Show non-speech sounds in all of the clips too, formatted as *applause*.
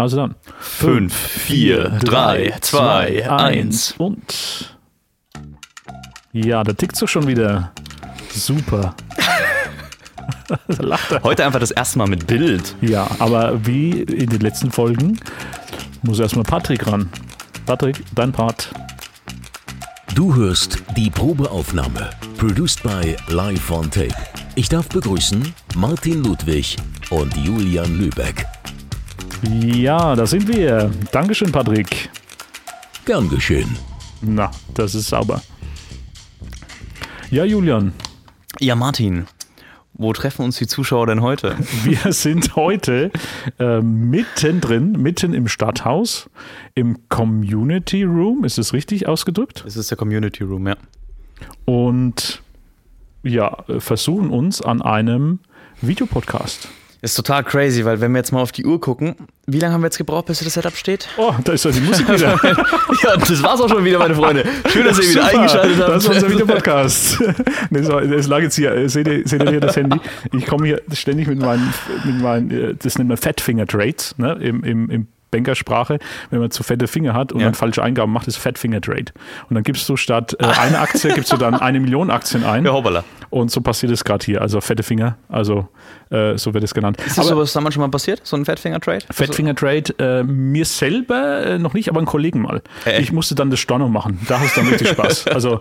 Also dann. 5, 4, 3, 2, 1. und. Ja, da tickt doch schon wieder. Super. *laughs* er. Heute einfach das erste Mal mit Bild. Ja, aber wie in den letzten Folgen muss erstmal Patrick ran. Patrick, dein Part. Du hörst die Probeaufnahme, produced by Live on Tape. Ich darf begrüßen Martin Ludwig und Julian Lübeck. Ja, da sind wir. Dankeschön, Patrick. Gern geschehen. Na, das ist sauber. Ja, Julian, Ja, Martin, wo treffen uns die Zuschauer denn heute? *laughs* wir sind heute äh, mittendrin, mitten im Stadthaus, im Community Room. Ist es richtig ausgedrückt? Das ist der Community Room, ja. Und ja, äh, versuchen uns an einem Videopodcast. Ist total crazy, weil wenn wir jetzt mal auf die Uhr gucken, wie lange haben wir jetzt gebraucht, bis das Setup steht? Oh, da ist ja die Musik wieder. *laughs* Ja, das war's auch schon wieder, meine Freunde. Schön, dass ihr wieder Super, eingeschaltet habt. Das ist unser Videopodcast. *laughs* das lag jetzt hier. Seht ihr, seht ihr hier das Handy? Ich komme hier ständig mit meinen, mit meinen äh, das nennt man Fat Finger Trades, ne? im, im, im Bankersprache, wenn man zu fette Finger hat und Ja. dann falsche Eingaben macht, ist Fat Finger Trade. Und dann gibst du statt äh, eine Aktie, gibst du dann eine Million Aktien ein. Ja, hoppala. Und so passiert es gerade hier. Also fette Finger, also äh, so wird es genannt. Ist das sowas damals schon mal passiert? So ein Fatfinger-Trade? Fat Finger Trade, äh, mir selber äh, noch nicht, aber einen Kollegen mal. Äh. Ich musste dann das Storno machen. Da hast du dann richtig Spaß. *laughs* Also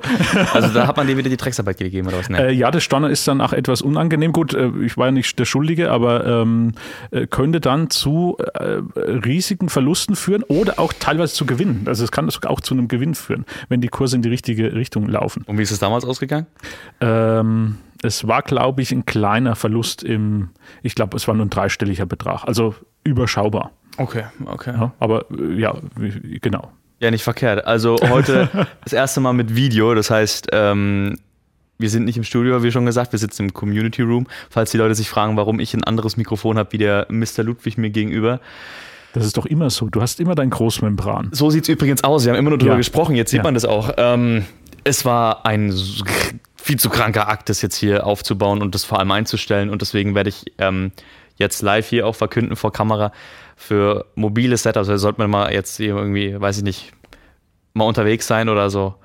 Also da hat man dir wieder die Drecksarbeit gegeben oder was? Ne? Äh, ja, das Storno ist dann auch etwas unangenehm. Gut, äh, ich war ja nicht der Schuldige, aber ähm, äh, könnte dann zu riesigen Verlusten führen oder auch teilweise zu Gewinnen. Also es kann auch zu einem Gewinn führen, wenn die Kurse in die richtige Richtung laufen. Und wie ist es damals ausgegangen? Ähm, es war, glaube ich, ein kleiner Verlust im, ich glaube, es war nur ein dreistelliger Betrag. Also überschaubar. Okay, okay. Ja, aber äh, ja, genau. Ja, nicht verkehrt. Also heute *laughs* das erste Mal mit Video. Das heißt, ähm, wir sind nicht im Studio, wie schon gesagt, wir sitzen im Community Room. Falls die Leute sich fragen, warum ich ein anderes Mikrofon habe wie der Mr. Ludwig mir gegenüber. Das ist doch immer so. Du hast immer dein Großmembran. So sieht es übrigens aus. Wir haben immer nur drüber Ja. gesprochen. Jetzt sieht Ja. man das auch. Ähm, es war ein viel zu kranker Akt, das jetzt hier aufzubauen und das vor allem einzustellen. Und deswegen werde ich ähm, jetzt live hier auch verkünden vor Kamera für mobile Setups. Also sollte man mal jetzt hier irgendwie, weiß ich nicht, mal unterwegs sein oder so.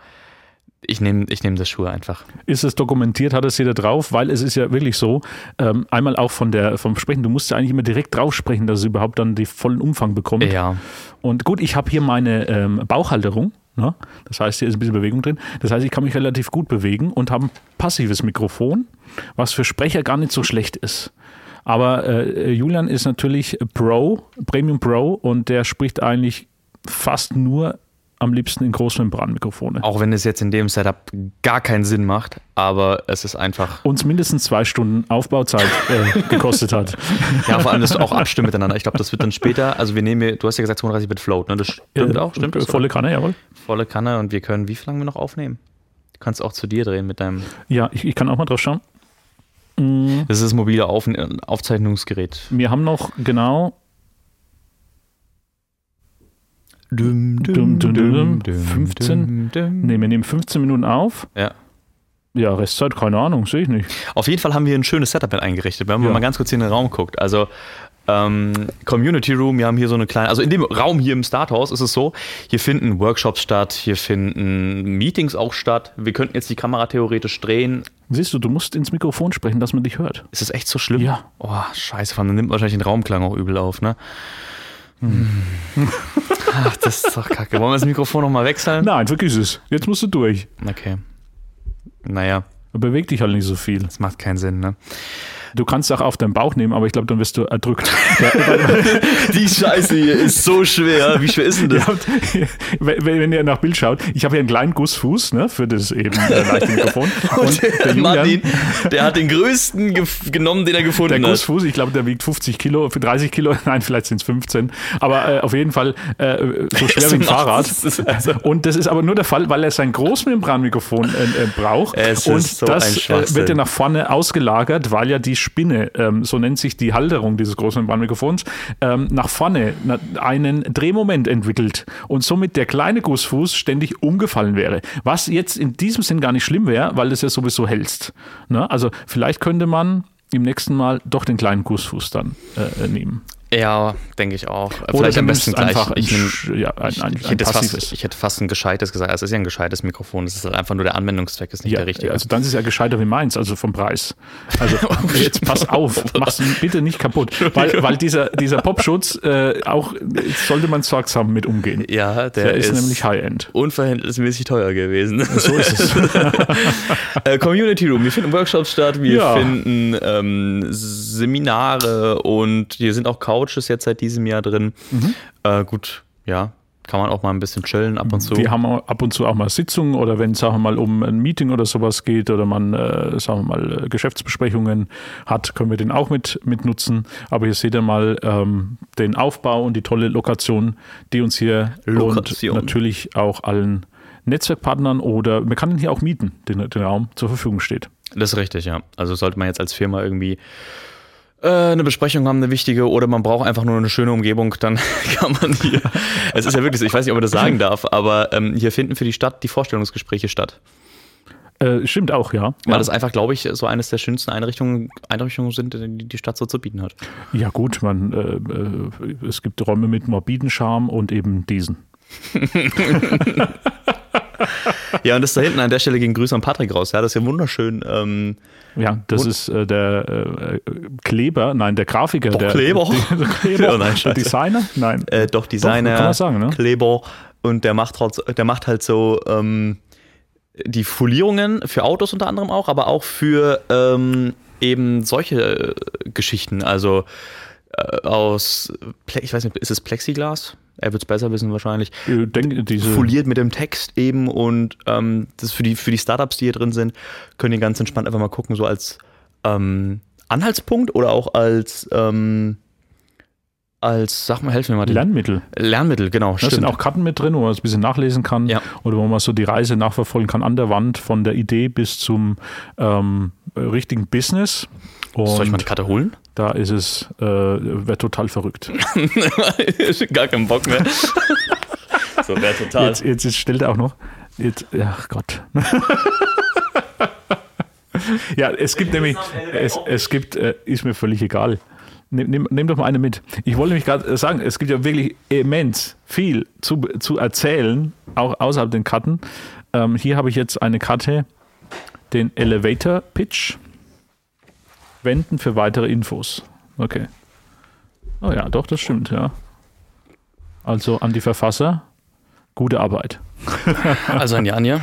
Ich nehme ich nehm das Schuhe einfach. ist es dokumentiert, hat es jeder drauf, weil es ist ja wirklich so, ähm, einmal auch von der, vom Sprechen, du musst ja eigentlich immer direkt drauf sprechen, dass es überhaupt dann den vollen Umfang bekommt. Ja. Und gut, ich habe hier meine ähm, Bauchhalterung, ne? das heißt, hier ist ein bisschen Bewegung drin, das heißt, ich kann mich relativ gut bewegen und habe ein passives Mikrofon, was für Sprecher gar nicht so schlecht ist. Aber äh, Julian ist natürlich Pro, Premium Pro und der spricht eigentlich fast nur am liebsten in Großmembranmikrofone. Auch wenn es jetzt in dem Setup gar keinen Sinn macht, aber es ist einfach. uns mindestens zwei Stunden Aufbauzeit äh, *laughs* gekostet hat. Ja, vor allem das auch abstimmen miteinander. Ich glaube, das wird dann später. Also wir nehmen, hier- du hast ja gesagt 32 Bit Float, ne? Das stimmt Äh, auch, stimmt das? Volle Kanne, jawohl. volle Kanne und wir können, wie viel lange wir noch aufnehmen? Du kannst auch zu dir drehen mit deinem. Ja, ich, ich kann auch mal drauf schauen. Das ist das mobile Auf Aufzeichnungsgerät. Wir haben noch genau Dum, dum, dum, dum, 15. Nee, wir nehmen 15 Minuten auf. Ja. Ja, Restzeit, keine Ahnung, sehe ich nicht. Auf jeden Fall haben wir ein schönes Setup mit eingerichtet, wenn man Ja. mal ganz kurz hier in den Raum guckt. Also ähm, Community Room, wir haben hier so eine kleine, also in dem Raum hier im Starthaus ist es so, hier finden Workshops statt, hier finden Meetings auch statt. Wir könnten jetzt die Kamera theoretisch drehen. Siehst du, du musst ins Mikrofon sprechen, dass man dich hört. Ist das echt so schlimm? Ja. Oh, scheiße, dann nimmt wahrscheinlich den Raumklang auch übel auf, ne? Hm. *laughs* *laughs* Ach, das ist doch kacke. Wollen wir das Mikrofon nochmal wechseln? Nein, vergiss es. Jetzt musst du durch. Okay. Naja, Beweg dich halt nicht so viel. das macht keinen Sinn, ne? Du kannst auch auf deinen Bauch nehmen, aber ich glaube, dann wirst du erdrückt. *laughs* Die Scheiße hier ist so schwer. Wie schwer ist denn Ihr habt, wenn, wenn ihr nach Bild schaut, ich habe hier einen kleinen Gussfuß ne, für das eben äh, leichte Mikrofon. *laughs* Und der Martin, Julian, der hat den größten genommen, den er der gefunden hat. Gussfuß, ich glaube, der wiegt 50 Kilo, für 30 Kilo, *laughs* nein, vielleicht sind es 15. Aber äh, auf jeden Fall äh, so schwer wie ein Fahrrad. also- Und das ist aber nur der Fall, weil er sein Großmembranmikrofon äh, äh, braucht. Es und so das wird ja nach vorne ausgelagert, weil ja die Spinne, ähm, so nennt sich die Halterung dieses Großmembranmikrofons, ähm, nach vorne einen Drehmoment entwickelt und somit der kleine Gussfuß ständig umgefallen wäre. Was jetzt in diesem Sinn gar nicht schlimm wäre, weil es ja sowieso hältst. Ne? Also vielleicht könnte man im nächsten Mal doch den kleinen Gussfuß dann äh, nehmen. Ja, denke ich auch. Oder Vielleicht am besten gleich. einfach Ich, ein, nehm, ja, ein, ein, ich, hätte fast, ich hätte fast ein gescheites gesagt. Also es ist ja ein gescheites Mikrofon. Es ist halt einfach nur der Anwendungszweck, ist nicht ja, der richtige. also dann ist es ja gescheiter wie meins, also vom Preis. Also *laughs* jetzt pass auf, mach's *laughs* bitte nicht kaputt. Weil, weil dieser, dieser Popschutz, äh, auch jetzt sollte man sorgsam mit umgehen. ja, der, Der ist, ist, nämlich High-End. unverhältnismäßig teuer gewesen. *laughs* So ist es. äh, Community Room. Wir finden Workshops statt, wir Ja. finden ähm, Seminare und hier sind auch Couches jetzt seit diesem Jahr drin. Mhm. Äh, gut, ja, kann man auch mal ein bisschen chillen ab und zu. Wir haben auch ab und zu auch mal Sitzungen oder wenn es sagen wir mal um ein Meeting oder sowas geht oder man äh, sagen wir mal äh, Geschäftsbesprechungen hat, können wir den auch mit, mit nutzen. Aber hier seht ihr mal ähm, den Aufbau und die tolle Lokation, die uns hier Lokation. und natürlich auch allen Netzwerkpartnern oder man kann ihn hier auch mieten, den, den Raum zur Verfügung steht. Das ist richtig, ja. Also sollte man jetzt als Firma irgendwie eine Besprechung haben, eine wichtige, oder man braucht einfach nur eine schöne Umgebung, dann *laughs* kann man hier. es ist ja wirklich so, ich weiß nicht, ob man das sagen darf, aber ähm, hier finden für die Stadt die Vorstellungsgespräche statt. Äh, stimmt auch, ja. Weil ja. das einfach, glaube ich, so eines der schönsten Einrichtungen, Einrichtungen sind, die die Stadt so zu bieten hat. ja gut, man, äh, äh, es gibt Räume mit morbiden Charme und eben diesen. *laughs* Ja, und das da hinten an der Stelle ging Grüße an Patrick raus. Ja, das ist ja wunderschön. Ähm, Ja, das ist äh, der äh, Kleber, nein, der Grafiker. Doch, der, Kleber? *laughs* Der, der *laughs* Kleber, Oh nein, der. Designer? Nein. äh, doch, Designer, kann man sagen, ne? Kleber und der macht halt, der macht halt so ähm, die Folierungen für Autos unter anderem auch, aber auch für ähm, eben solche äh, Geschichten. Also äh, aus, ich weiß nicht, ist es Plexiglas? Er wird es besser wissen wahrscheinlich. Foliert mit dem Text eben und ähm, das für die, für die Startups, die hier drin sind, können die ganz entspannt einfach mal gucken, so als ähm, Anhaltspunkt oder auch als, ähm, als, sag mal, helf mir mal. den- Lernmittel. Lernmittel, genau, Da stimmt. sind auch Karten mit drin, wo man es ein bisschen nachlesen kann Ja. oder wo man so die Reise nachverfolgen kann an der Wand von der Idee bis zum ähm, richtigen Business. Und Soll ich mal eine Karte holen? da ist es, äh, wird total verrückt. *laughs* Gar keinen Bock mehr. *laughs* so, wäre total. Jetzt, jetzt, jetzt stellt er auch noch. Jetzt, ach Gott. *laughs* ja, es gibt nämlich, es, es gibt, äh, ist mir völlig egal. Nimm, nimm, nimm doch mal eine mit. Ich wollte nämlich gerade sagen, es gibt ja wirklich immens viel zu, zu erzählen, auch außerhalb den Karten. Ähm, hier habe ich jetzt eine Karte, den Elevator Pitch. Wenden für weitere Infos. Okay. Oh ja, doch, das stimmt, ja. Also an die Verfasser, gute Arbeit. *laughs* Also an Janja.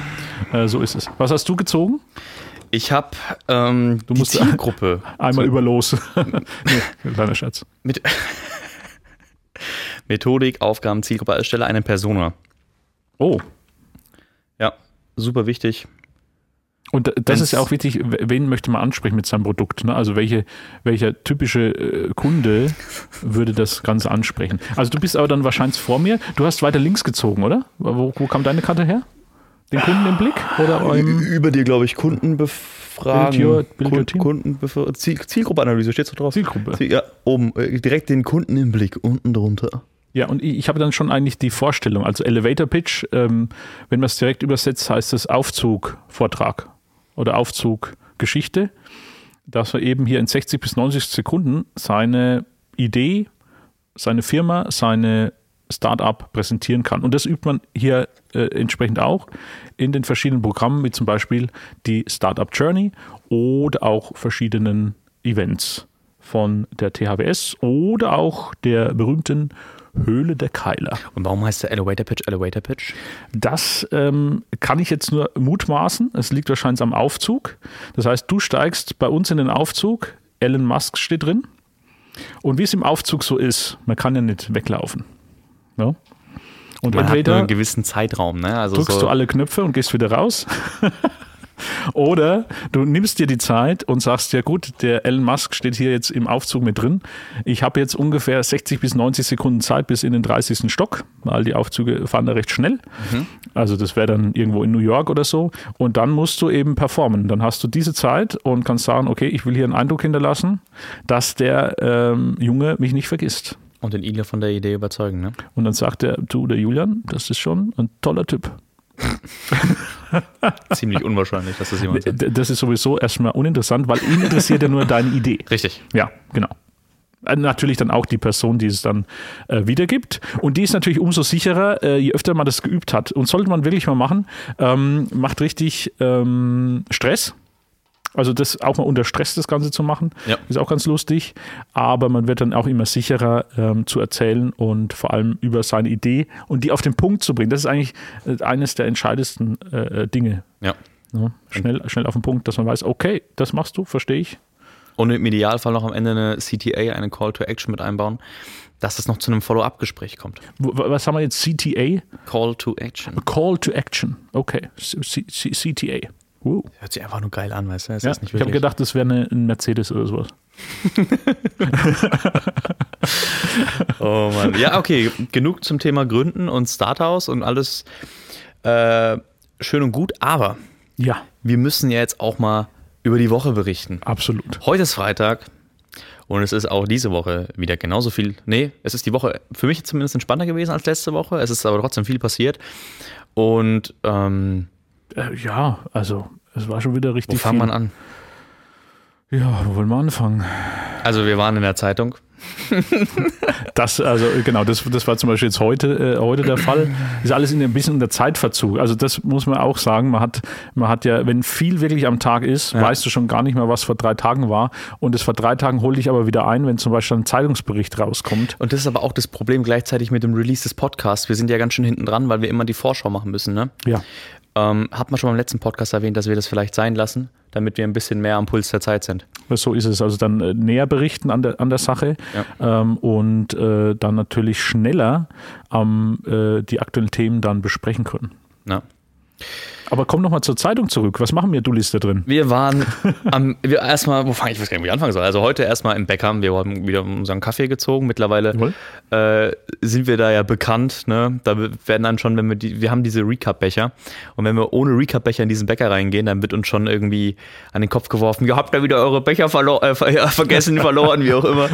Äh, so ist es. Was hast du gezogen? Ich habe ähm, die musst- Zielgruppe *laughs* Einmal so, über los. *laughs* nee, kleiner Scherz. mit Methodik, Aufgaben, Zielgruppe, erstelle eine Persona. Oh, Ja, super wichtig. Und das Wenn's- ist ja auch wichtig, wen möchte man ansprechen mit seinem Produkt? Ne? Also welche, welcher typische äh, Kunde würde das Ganze ansprechen? Also du bist aber dann wahrscheinlich vor mir. Du hast weiter links gezogen, oder? Wo, wo kam deine Karte her? Den Kunden im Blick? Oder Über dir, glaube ich, Kunden befragen. Build your- build your Kun- team. Kundenbefra- Ziel, Zielgruppeanalyse steht so drauf. Zielgruppe. Ziel, ja, oben. äh, Direkt den Kunden im Blick, unten drunter. Ja, und ich, ich habe dann schon eigentlich die Vorstellung. Also Elevator Pitch, ähm, wenn man es direkt übersetzt, heißt es Aufzug-Vortrag oder Aufzug-Geschichte, dass er eben hier in 60 bis 90 Sekunden seine Idee, seine Firma, seine Startup präsentieren kann. Und das übt man hier äh, entsprechend auch in den verschiedenen Programmen, wie zum Beispiel die Startup Journey oder auch verschiedenen Events von der THWS oder auch der berühmten Höhle der Keiler. Und warum heißt der Elevator Pitch Elevator Pitch? Das ähm, kann ich jetzt nur mutmaßen. Es liegt wahrscheinlich am Aufzug. Das heißt, du steigst bei uns in den Aufzug. Elon Musk steht drin. Und wie es im Aufzug so ist, man kann ja nicht weglaufen. Ja? Und Man hat nur entweder einen gewissen Zeitraum, ne? Also drückst so, du alle Knöpfe und gehst wieder raus. *laughs* Oder du nimmst dir die Zeit und sagst, ja gut, der Elon Musk steht hier jetzt im Aufzug mit drin. Ich habe jetzt ungefähr 60 bis 90 Sekunden Zeit bis in den 30. Stock, weil die Aufzüge fahren da recht schnell. Also das wäre dann irgendwo in New York oder so. Und dann musst du eben performen. Dann hast du diese Zeit und kannst sagen, okay, ich will hier einen Eindruck hinterlassen, dass der ähm, Junge mich nicht vergisst. und den Igler von der Idee überzeugen, ne? Und dann sagt er, du, der Julian, das ist schon ein toller Typ. *laughs* Ziemlich unwahrscheinlich, dass das jemand sagt. Das ist sowieso erstmal uninteressant, weil ihn interessiert ja nur deine Idee. *laughs* Richtig. Ja, genau. Äh, Natürlich dann auch die Person, die es dann äh, wiedergibt. Und die ist natürlich umso sicherer, äh, je öfter man das geübt hat. Und sollte man wirklich mal machen, ähm, macht richtig ähm, Stress. Also das auch mal unter Stress das Ganze zu machen, Ja. ist auch ganz lustig. Aber man wird dann auch immer sicherer ähm, zu erzählen und vor allem über seine Idee und die auf den Punkt zu bringen. Das ist eigentlich äh, eines der entscheidendsten äh, Dinge. Ja. Ne? Schnell, schnell auf den Punkt, dass man weiß, okay, das machst du, verstehe ich. Und im Idealfall noch am Ende eine CTA, eine Call to Action mit einbauen, dass es noch zu einem Follow-up-Gespräch kommt. Was haben wir jetzt? CTA? Call to Action. Call to Action. Okay, C C CTA. Wow. Hört sich einfach nur geil an, weißt du? Ja, ich habe gedacht, das wäre eine, ein Mercedes oder sowas. *laughs* Oh Mann. Ja, okay, genug zum Thema Gründen und Starthouse und alles äh, schön und gut, aber Ja, wir müssen ja jetzt auch mal über die Woche berichten. absolut. Heute ist Freitag und es ist auch diese Woche wieder genauso viel. Nee, es ist die Woche für mich zumindest entspannter gewesen als letzte Woche. Es ist aber trotzdem viel passiert. Und ähm, Äh, ja, also es war schon wieder wo richtig fangen viel. wir an? Ja, wo wollen wir anfangen? Also wir waren in der Zeitung. *laughs* Das, also genau, das, das war zum Beispiel jetzt heute, äh, heute der Fall. Ist alles in ein bisschen unter Zeitverzug. Also das muss man auch sagen. Man hat, man hat ja, wenn viel wirklich am Tag ist, Ja. weißt du schon gar nicht mehr, was vor drei Tagen war. Und das vor drei Tagen hol dich aber wieder ein, wenn zum Beispiel ein Zeitungsbericht rauskommt. Und das ist aber auch das Problem gleichzeitig mit dem Release des Podcasts. Wir sind ja ganz schön hinten dran, weil wir immer die Vorschau machen müssen. Ne? Ja. Ähm, hat man schon beim letzten Podcast erwähnt, dass wir das vielleicht sein lassen, damit wir ein bisschen mehr am Puls der Zeit sind. So ist es. Also dann äh, näher berichten an der, an der Sache ähm, und äh, dann natürlich schneller ähm, äh, die aktuellen Themen dann besprechen können. Ne? Aber komm nochmal zur Zeitung zurück. Was machen wir Dullis da drin? Wir waren am, wir erstmal, wo fange ich, ich weiß gar nicht, wo ich anfangen soll. Also heute erstmal im Bäcker, wir haben wieder unseren Kaffee gezogen. Mittlerweile äh, sind wir da ja bekannt. Ne? Da werden dann schon, wenn wir die, wir haben diese Recap-Becher und wenn wir ohne Recap-Becher in diesen Bäcker reingehen, dann wird uns schon irgendwie an den Kopf geworfen, ihr habt da wieder eure Becher verlo äh, ver vergessen, *laughs* verloren, wie auch immer.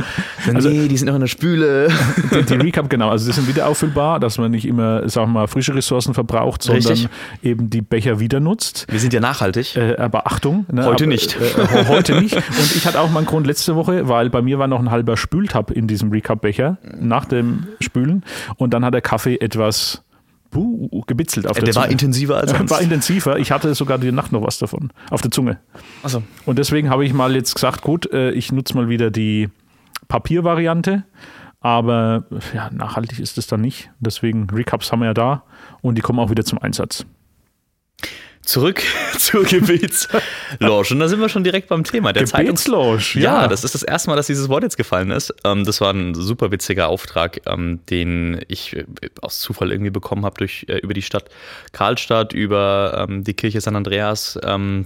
Also, nee, die sind noch in der Spüle. *laughs* Die, die Recap, genau. Also die sind wieder auffüllbar, dass man nicht immer, sagen wir mal, frische Ressourcen verbraucht, sondern Richtig. eben die Becher wieder nutzt. Wir sind ja nachhaltig. Äh, aber Achtung. Ne, Heute aber, nicht. Äh, äh, heute nicht. Und ich hatte auch mal einen Grund letzte Woche, weil bei mir war noch ein halber Spültab in diesem Recap-Becher nach dem Spülen. Und dann hat der Kaffee etwas buh, gebitzelt auf der, der war Zunge. intensiver als *laughs* sonst. war intensiver. Ich hatte sogar die Nacht noch was davon auf der Zunge. Achso. Und deswegen habe ich mal jetzt gesagt, gut, äh, ich nutze mal wieder die Papiervariante. Aber ja, nachhaltig ist es dann nicht. Deswegen Recaps haben wir ja da und die kommen auch wieder zum Einsatz. Zurück *laughs* zur Gebetslounge. Und da sind wir schon direkt beim Thema. Der Zeitungs Gebetslounge, ja. das ist das erste Mal, dass dieses Wort jetzt gefallen ist. Ähm, das war ein super witziger Auftrag, ähm, den ich äh, aus Zufall irgendwie bekommen habe durch äh, über die Stadt Karlstadt, über ähm, die Kirche San Andreas,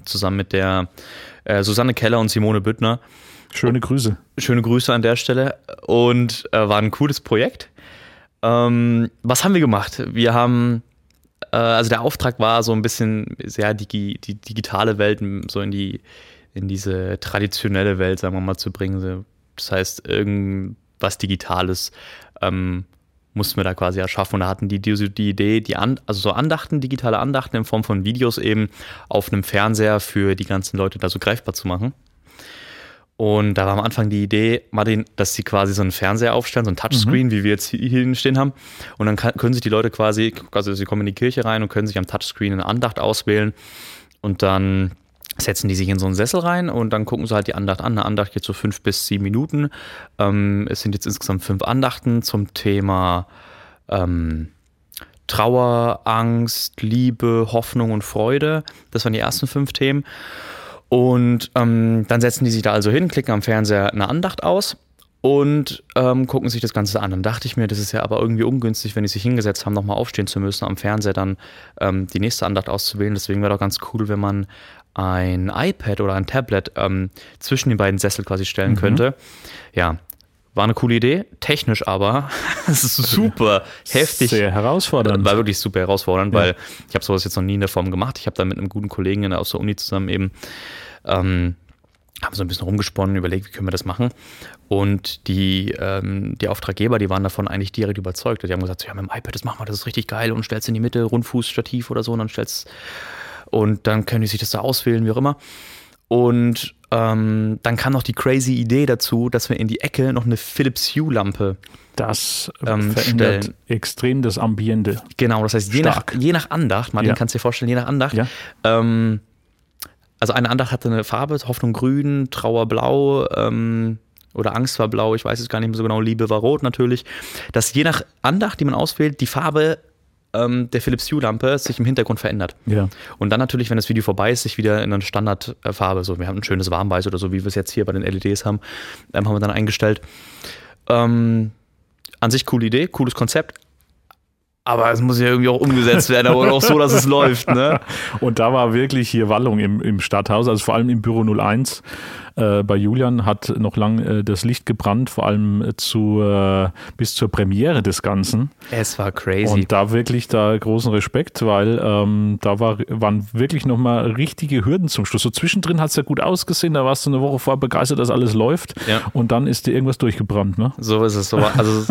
zusammen mit der äh, Susanne Keller und Simone Büttner. Schöne Grüße. Schöne Grüße an der Stelle. Und war ein cooles Projekt. Was haben wir gemacht? Wir haben, äh, also der Auftrag war so ein bisschen sehr digi die digitale Welt so in die, in diese traditionelle Welt, sagen wir mal, zu bringen. Das heißt, irgendwas Digitales ähm, mussten wir da quasi erschaffen. Und da hatten die die, die Idee, die an, also so Andachten, digitale Andachten in Form von Videos eben auf einem Fernseher für die ganzen Leute da so greifbar zu machen. Und da war am Anfang die Idee, Martin, dass sie quasi so einen Fernseher aufstellen, so ein Touchscreen, wie wir jetzt hier hier stehen haben. Und dann kann, können sich die Leute quasi, also sie kommen in die Kirche rein und können sich am Touchscreen eine Andacht auswählen. Und dann setzen die sich in so einen Sessel rein und dann gucken sie halt die Andacht an. Eine Andacht geht so fünf bis sieben Minuten. Ähm, es sind jetzt insgesamt fünf Andachten zum Thema ähm, Trauer, Angst, Liebe, Hoffnung und Freude. Das waren die ersten fünf Themen. Und ähm, dann setzen die sich da also hin, klicken am Fernseher eine Andacht aus und ähm, gucken sich das Ganze an. Dann dachte ich mir, das ist ja aber irgendwie ungünstig, wenn die sich hingesetzt haben, nochmal aufstehen zu müssen, am Fernseher dann ähm, die nächste Andacht auszuwählen. Deswegen wäre doch ganz cool, wenn man ein iPad oder ein Tablet ähm, zwischen den beiden Sessel quasi stellen könnte. Ja, war eine coole Idee. Technisch aber *laughs* *laughs* super heftig. Sehr herausfordernd. War wirklich super herausfordernd, weil ich habe sowas jetzt noch nie in der Form gemacht. Ich habe da mit einem guten Kollegen aus der Uni zusammen eben ähm, haben so ein bisschen rumgesponnen, überlegt, wie können wir das machen. Und die, ähm, die Auftraggeber, die waren davon eigentlich direkt überzeugt. Die haben gesagt, so, ja, mit dem iPad, das machen wir, das ist richtig geil und stellst in die Mitte, Rundfußstativ oder so und dann stellst und dann können die sich das da auswählen, wie auch immer. Und ähm, dann kam noch die crazy Idee dazu, dass wir in die Ecke noch eine Philips Hue-Lampe Das Ähm, verändert stellen. extrem das Ambiente. Genau, das heißt, je nach, je nach Andacht, Martin, Ja. kannst du dir vorstellen, je nach Andacht. Ja. Ähm, also eine Andacht hatte eine Farbe, Hoffnung grün, Trauer blau ähm, oder Angst war blau, ich weiß es gar nicht mehr so genau, Liebe war rot natürlich. Dass je nach Andacht, die man auswählt, die Farbe ähm, der Philips Hue-Lampe sich im Hintergrund verändert. Ja. Und dann natürlich, wenn das Video vorbei ist, sich wieder in eine Standardfarbe, so wir haben ein schönes Warmweiß oder so, wie wir es jetzt hier bei den LEDs haben, ähm, haben wir dann eingestellt. Ähm, an sich coole Idee, cooles Konzept. Aber es muss ja irgendwie auch umgesetzt werden, aber auch so, dass es läuft. Ne? *laughs* Und da war wirklich hier Wallung im, im Stadthaus, also vor allem im Büro 01 äh, bei Julian hat noch lang äh, das Licht gebrannt, vor allem äh, zu, äh, bis zur Premiere des Ganzen. Es war crazy. Und da wirklich da großen Respekt, weil ähm, da war, waren wirklich nochmal richtige Hürden zum Schluss. So zwischendrin hat es ja gut ausgesehen, da warst du eine Woche vorher begeistert, dass alles läuft Ja. und dann ist dir irgendwas durchgebrannt. Ne? So ist es. So war, also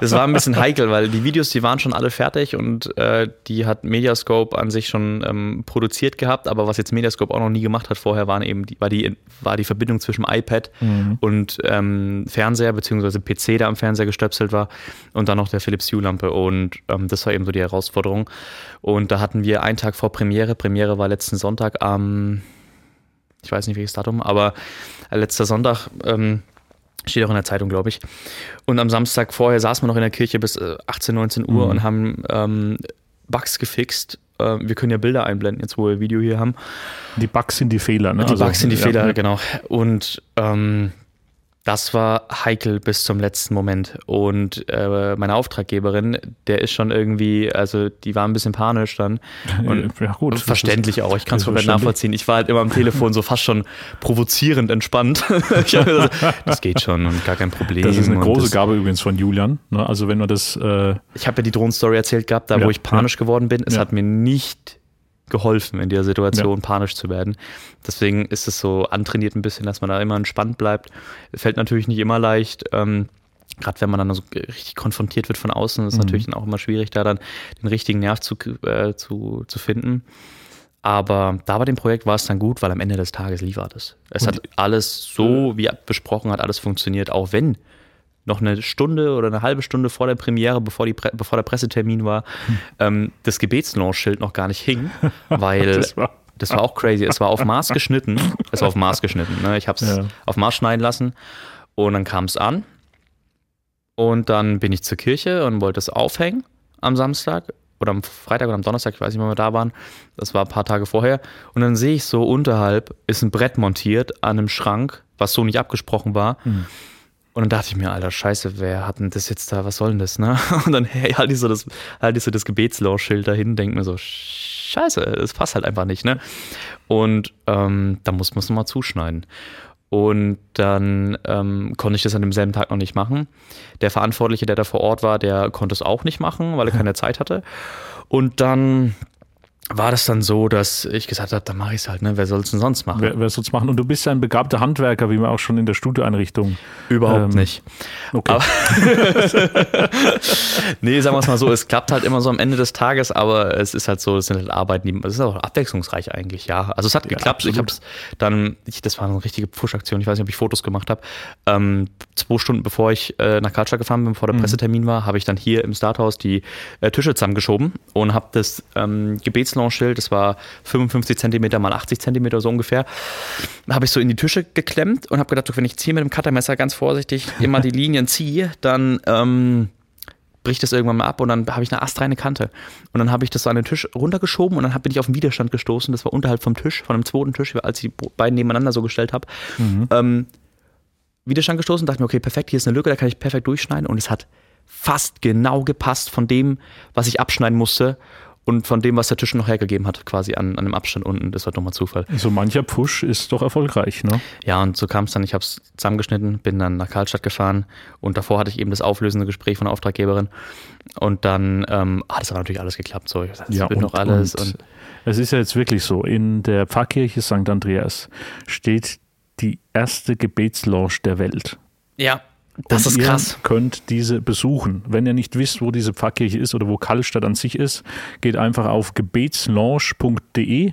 es war ein bisschen heikel, weil die Videos, die waren schon alle fertig und äh, die hat Mediascope an sich schon ähm, produziert gehabt, aber was jetzt Mediascope auch noch nie gemacht hat vorher, waren eben die, war, die, war die Verbindung zwischen iPad und ähm, Fernseher, beziehungsweise PC, der am Fernseher gestöpselt war und dann noch der Philips Hue-Lampe und ähm, das war eben so die Herausforderung. Und da hatten wir einen Tag vor Premiere, Premiere war letzten Sonntag am, ich weiß nicht welches Datum, aber äh, letzter Sonntag, ähm, Steht auch in der Zeitung, glaube ich. Und am Samstag vorher saßen wir noch in der Kirche bis äh, 18, 19 Uhr und haben ähm, Bugs gefixt. Äh, wir können ja Bilder einblenden, jetzt wo wir Video hier haben. Die Bugs sind die Fehler. Ne? Die Also, Bugs sind die ja, Fehler, ja. genau. Und ähm, das war heikel bis zum letzten Moment. Und äh, meine Auftraggeberin, der ist schon irgendwie, also die war ein bisschen panisch dann. *laughs* Und ja, gut. verständlich auch. Ich kann es ist komplett nachvollziehen. Ich war halt immer am Telefon so fast schon provozierend entspannt. *laughs* gesagt, das geht schon und gar kein Problem. Das ist eine große das, Gabe übrigens von Julian. Ne? Also wenn man das, äh, Ich habe ja die Drohnenstory erzählt gehabt, da Ja, wo ich panisch geworden bin. Es Ja. hat mir nicht geholfen, in der Situation panisch zu werden. Deswegen ist es so antrainiert ein bisschen, dass man da immer entspannt bleibt. Fällt natürlich nicht immer leicht. Ähm, Gerade wenn man dann so richtig konfrontiert wird von außen, ist es natürlich dann auch immer schwierig, da dann den richtigen Nerv zu, äh, zu, zu finden. Aber da bei dem Projekt war es dann gut, weil am Ende des Tages lief alles. Es hat alles so, wie besprochen hat, alles funktioniert, auch wenn noch eine Stunde oder eine halbe Stunde vor der Premiere, bevor, die Pre bevor der Pressetermin war, ähm, das Gebetslaunch-Schild noch gar nicht hing, weil *laughs* Das war- das war auch crazy. Es war auf Maß geschnitten. *laughs* Es war auf Maß geschnitten. Ne? Ich habe es Ja. auf Maß schneiden lassen und dann kam es an. Und dann bin ich zur Kirche und wollte es aufhängen am Samstag oder am Freitag oder am Donnerstag, ich weiß nicht, wann wir da waren. Das war ein paar Tage vorher. Und dann sehe ich so unterhalb ist ein Brett montiert an einem Schrank, was so nicht abgesprochen war. Und dann dachte ich mir, alter Scheiße, wer hat denn das jetzt da, was soll denn das, ne? *laughs* Und dann hey, *laughs* halte ich so das, halte so das Gebetslauschschild dahin, denke mir so, Scheiße, das passt halt einfach nicht, ne? Und ähm, da muss man es nochmal zuschneiden. Und dann ähm, konnte ich das an demselben Tag noch nicht machen. Der Verantwortliche, der da vor Ort war, der konnte es auch nicht machen, weil er keine Zeit hatte. Und dann war das dann so, dass ich gesagt habe, dann mache ich es halt, ne? Wer soll es denn sonst machen? wer, wer soll es machen? Und du bist ja ein begabter Handwerker, wie man auch schon in der Studioeinrichtung. Überhaupt ähm, nicht. Okay. Aber- *laughs* nee, sagen wir es mal so, es klappt halt immer so am Ende des Tages, aber es ist halt so, es sind halt Arbeiten, die, es ist auch abwechslungsreich eigentlich, ja. Also es hat geklappt, ich habe absolut. es dann, ich, das war eine richtige Push-Aktion, ich weiß nicht, ob ich Fotos gemacht habe. Ähm, zwei Stunden bevor ich äh, nach Karlstadt gefahren bin, bevor der Pressetermin war, habe ich dann hier im Starthaus die äh, Tische zusammengeschoben und habe das ähm, Gebetslaunschild, das war 55 Zentimeter mal 80 Zentimeter so ungefähr, habe ich so in die Tische geklemmt und habe gedacht, wenn ich hier mit dem Cuttermesser ganz vorsichtig immer die Linien ziehe, dann ähm, bricht das irgendwann mal ab und dann habe ich eine astreine Kante. Und dann habe ich das so an den Tisch runtergeschoben und dann bin ich auf den Widerstand gestoßen. Das war unterhalb vom Tisch, von einem zweiten Tisch, als ich die beiden nebeneinander so gestellt habe. Ähm, Widerstand gestoßen, dachte mir, okay, perfekt, hier ist eine Lücke, da kann ich perfekt durchschneiden. Und es hat fast genau gepasst von dem, was ich abschneiden musste und von dem, was der Tisch noch hergegeben hat, quasi an, an dem Abstand unten. Das war doch mal Zufall. So mancher Push ist doch erfolgreich, ne? Ja, und so kam es dann, ich habe es zusammengeschnitten, bin dann nach Karlstadt gefahren und davor hatte ich eben das auflösende Gespräch von der Auftraggeberin und dann ähm, hat es aber natürlich alles geklappt. So, das Ja, wird noch alles. Und, es ist ja jetzt wirklich so, in der Pfarrkirche St. Andreas steht die erste Gebetslaunch der Welt. ja, das Und ist ihr krass. könnt diese besuchen. Wenn ihr nicht wisst, wo diese Pfarrkirche ist oder wo Kallstadt an sich ist, geht einfach auf gebetslaunch.de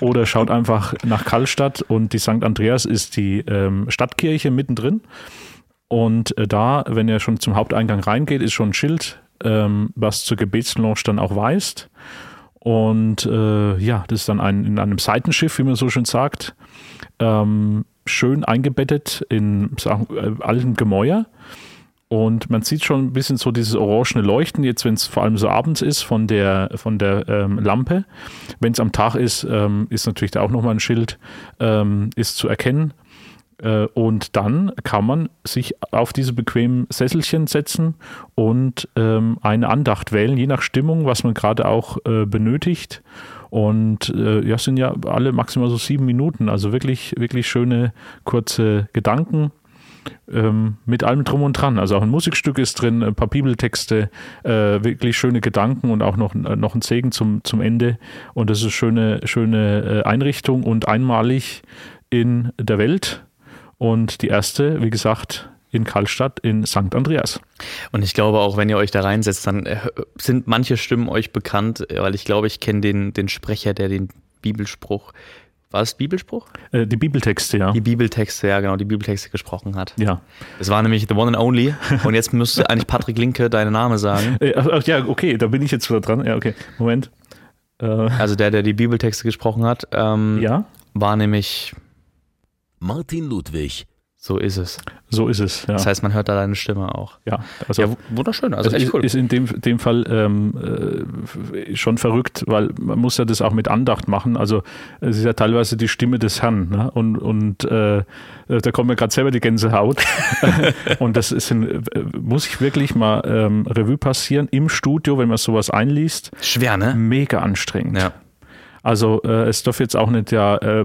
Oder schaut einfach nach Kallstadt und die St. Andreas ist die ähm, Stadtkirche mittendrin. Und äh, da, wenn ihr schon zum Haupteingang reingeht, ist schon ein Schild, ähm, was zur Gebetslounge dann auch weist. Und äh, ja, das ist dann ein, in einem Seitenschiff, wie man so schön sagt, ähm, schön eingebettet in äh, altem Gemäuer. Und man sieht schon ein bisschen so dieses orangene Leuchten, jetzt wenn es vor allem so abends ist, von der, von der ähm, Lampe. Wenn es am Tag ist, ähm, ist natürlich da auch nochmal ein Schild, ähm, ist zu erkennen. Äh, und dann kann man sich auf diese bequemen Sesselchen setzen und ähm, eine Andacht wählen, je nach Stimmung, was man gerade auch äh, benötigt. Und äh, ja, sind ja alle maximal so sieben Minuten, also wirklich, wirklich schöne kurze Gedanken ähm, mit allem drum und dran. Also auch ein Musikstück ist drin, ein paar Bibeltexte, äh, wirklich schöne Gedanken und auch noch, äh, noch ein Segen zum, zum Ende. Und das ist eine schöne, schöne äh, Einrichtung und einmalig in der Welt. Und die erste, wie gesagt, in Karlstadt in St. Andreas. Und ich glaube auch, wenn ihr euch da reinsetzt, dann äh, sind manche Stimmen euch bekannt, weil ich glaube, ich kenne den, den Sprecher, der den Bibelspruch war es Bibelspruch? Äh, die Bibeltexte, ja. Die Bibeltexte, ja, genau, die Bibeltexte gesprochen hat. Ja. Es war nämlich The One and Only. Und jetzt müsste eigentlich Patrick Linke deinen Namen sagen. Äh, ach, ja, okay, da bin ich jetzt wieder dran. Ja, okay. Moment. Äh. Also der, der die Bibeltexte gesprochen hat, ähm, ja? war nämlich Martin Ludwig so ist es. So ist es, ja. Das heißt, man hört da deine Stimme auch. Ja, also ja, wunderschön. Also echt ist, cool. ist in dem, dem Fall ähm, äh, schon verrückt, weil man muss ja das auch mit Andacht machen. Also es ist ja teilweise die Stimme des Herrn. Ne? Und, und äh, da kommt mir gerade selber die Gänsehaut. *laughs* und das ist ein, äh, muss ich wirklich mal ähm, Revue passieren im Studio, wenn man sowas einliest. Schwer, ne? Mega anstrengend. Ja. Also äh, es darf jetzt auch nicht ja äh,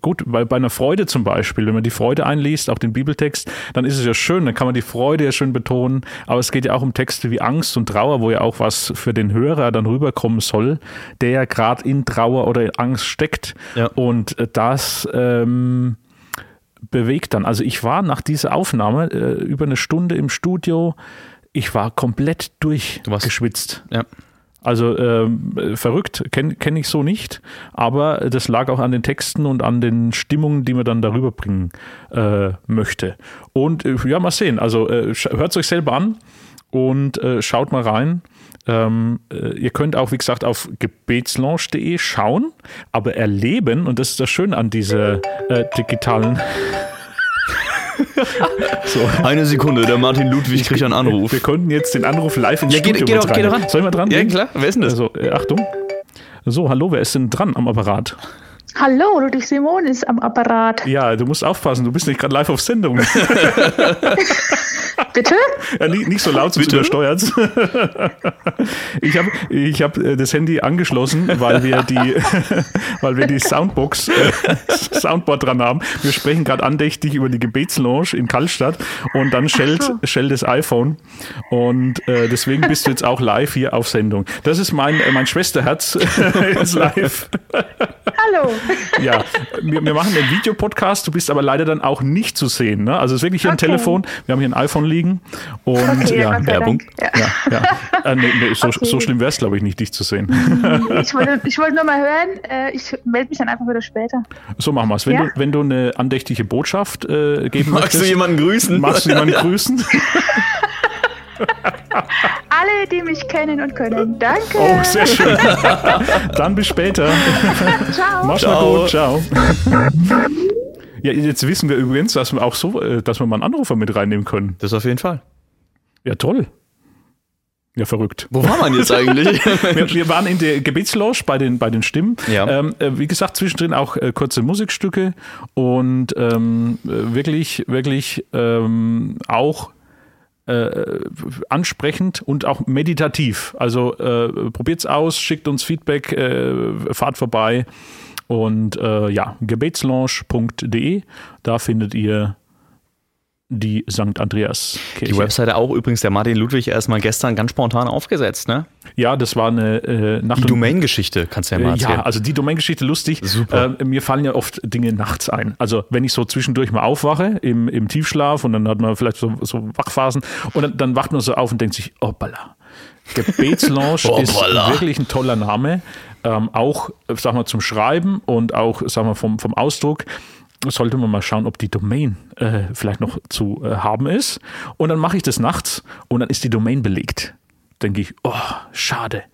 gut, weil bei einer Freude zum Beispiel, wenn man die Freude einliest, auch den Bibeltext, dann ist es ja schön, dann kann man die Freude ja schön betonen. Aber es geht ja auch um Texte wie Angst und Trauer, wo ja auch was für den Hörer dann rüberkommen soll, der ja gerade in Trauer oder in Angst steckt. Ja. Und äh, das ähm, bewegt dann. Also ich war nach dieser Aufnahme äh, über eine Stunde im Studio, ich war komplett durchgeschwitzt. Ja. Also ähm, verrückt, kenne kenn ich so nicht, aber das lag auch an den Texten und an den Stimmungen, die man dann darüber bringen äh, möchte. Und äh, ja, mal sehen. Also äh, hört es euch selber an und äh, schaut mal rein. Ähm, äh, ihr könnt auch, wie gesagt, auf gebetslaunch.de schauen, aber erleben, und das ist das Schöne an dieser äh, digitalen so. Eine Sekunde, der Martin Ludwig kriegt einen Anruf. Wir konnten jetzt den Anruf live ins ja, Studio geht, geht, geht ran. Soll ich mal dran? Ja, klar. Wer ist denn das? Also, äh, Achtung. So, hallo, wer ist denn dran am Apparat? Hallo, Ludwig Simon ist am Apparat. Ja, du musst aufpassen, du bist nicht gerade live auf Sendung. *laughs* Bitte? Ja, nicht, nicht so laut, sonst übersteuert *laughs* Ich habe ich hab äh, das Handy angeschlossen, weil wir die, *laughs* weil wir die Soundbox, äh, Soundboard dran haben. Wir sprechen gerade andächtig über die Gebetslounge in Kallstadt und dann schellt, so. schellt das iPhone. Und äh, deswegen bist du jetzt auch live hier auf Sendung. Das ist mein, äh, mein Schwesterherz jetzt live. Hallo. Ja, wir, wir machen einen Videopodcast, du bist aber leider dann auch nicht zu sehen. Ne? Also es ist wirklich hier okay. ein Telefon, wir haben hier ein iPhone liegen und okay, ja, Werbung. Ja. Ja, ja. Äh, nee, nee, so, okay. so, schlimm wäre es, glaube ich, nicht, dich zu sehen. Ich wollte, ich wollte nur mal hören, äh, ich melde mich dann einfach wieder später. So machen wir es. Wenn, du, wenn du eine andächtige Botschaft äh, geben magst. Magst du jemanden grüßen? Magst du jemanden grüßen? *laughs* *laughs* Alle, die mich kennen und können. Danke. Oh, sehr schön. *laughs* Dann bis später. *laughs* Ciao. Mach's mal gut. Ciao. Ja, jetzt wissen wir übrigens, dass wir auch so, äh, dass wir mal einen Anrufer mit reinnehmen können. Das auf jeden Fall. Ja, toll. Ja, verrückt. Wo war man jetzt eigentlich? wir, wir, waren in der Gebetslounge bei den, bei den Stimmen. Ja. Ähm, äh, wie gesagt, zwischendrin auch äh, kurze Musikstücke und ähm, wirklich, wirklich ähm, auch äh, ansprechend und auch meditativ. Also äh, probiert's aus, schickt uns Feedback, äh, fahrt vorbei und äh, ja, gebetslaunch.de, da findet ihr die St. Andreas Kirche. Die Webseite auch übrigens der Martin Ludwig erstmal gestern ganz spontan aufgesetzt, ne? Ja, das war eine äh, Nacht. Die Domain-Geschichte kannst du ja mal erzählen. Ja, also die Domain-Geschichte lustig. Super. Äh, mir fallen ja oft Dinge nachts ein. Also wenn ich so zwischendurch mal aufwache im, im Tiefschlaf und dann hat man vielleicht so, so Wachphasen und dann, dann wacht man so auf und denkt sich, oh balla Gebetslaunch *laughs* ist wirklich ein toller Name. Ähm, auch, äh, sag mal, zum Schreiben und auch, sag mal, vom, vom Ausdruck sollte man mal schauen, ob die Domain äh, vielleicht noch zu äh, haben ist. Und dann mache ich das nachts und dann ist die Domain belegt. Denke ich, oh, schade.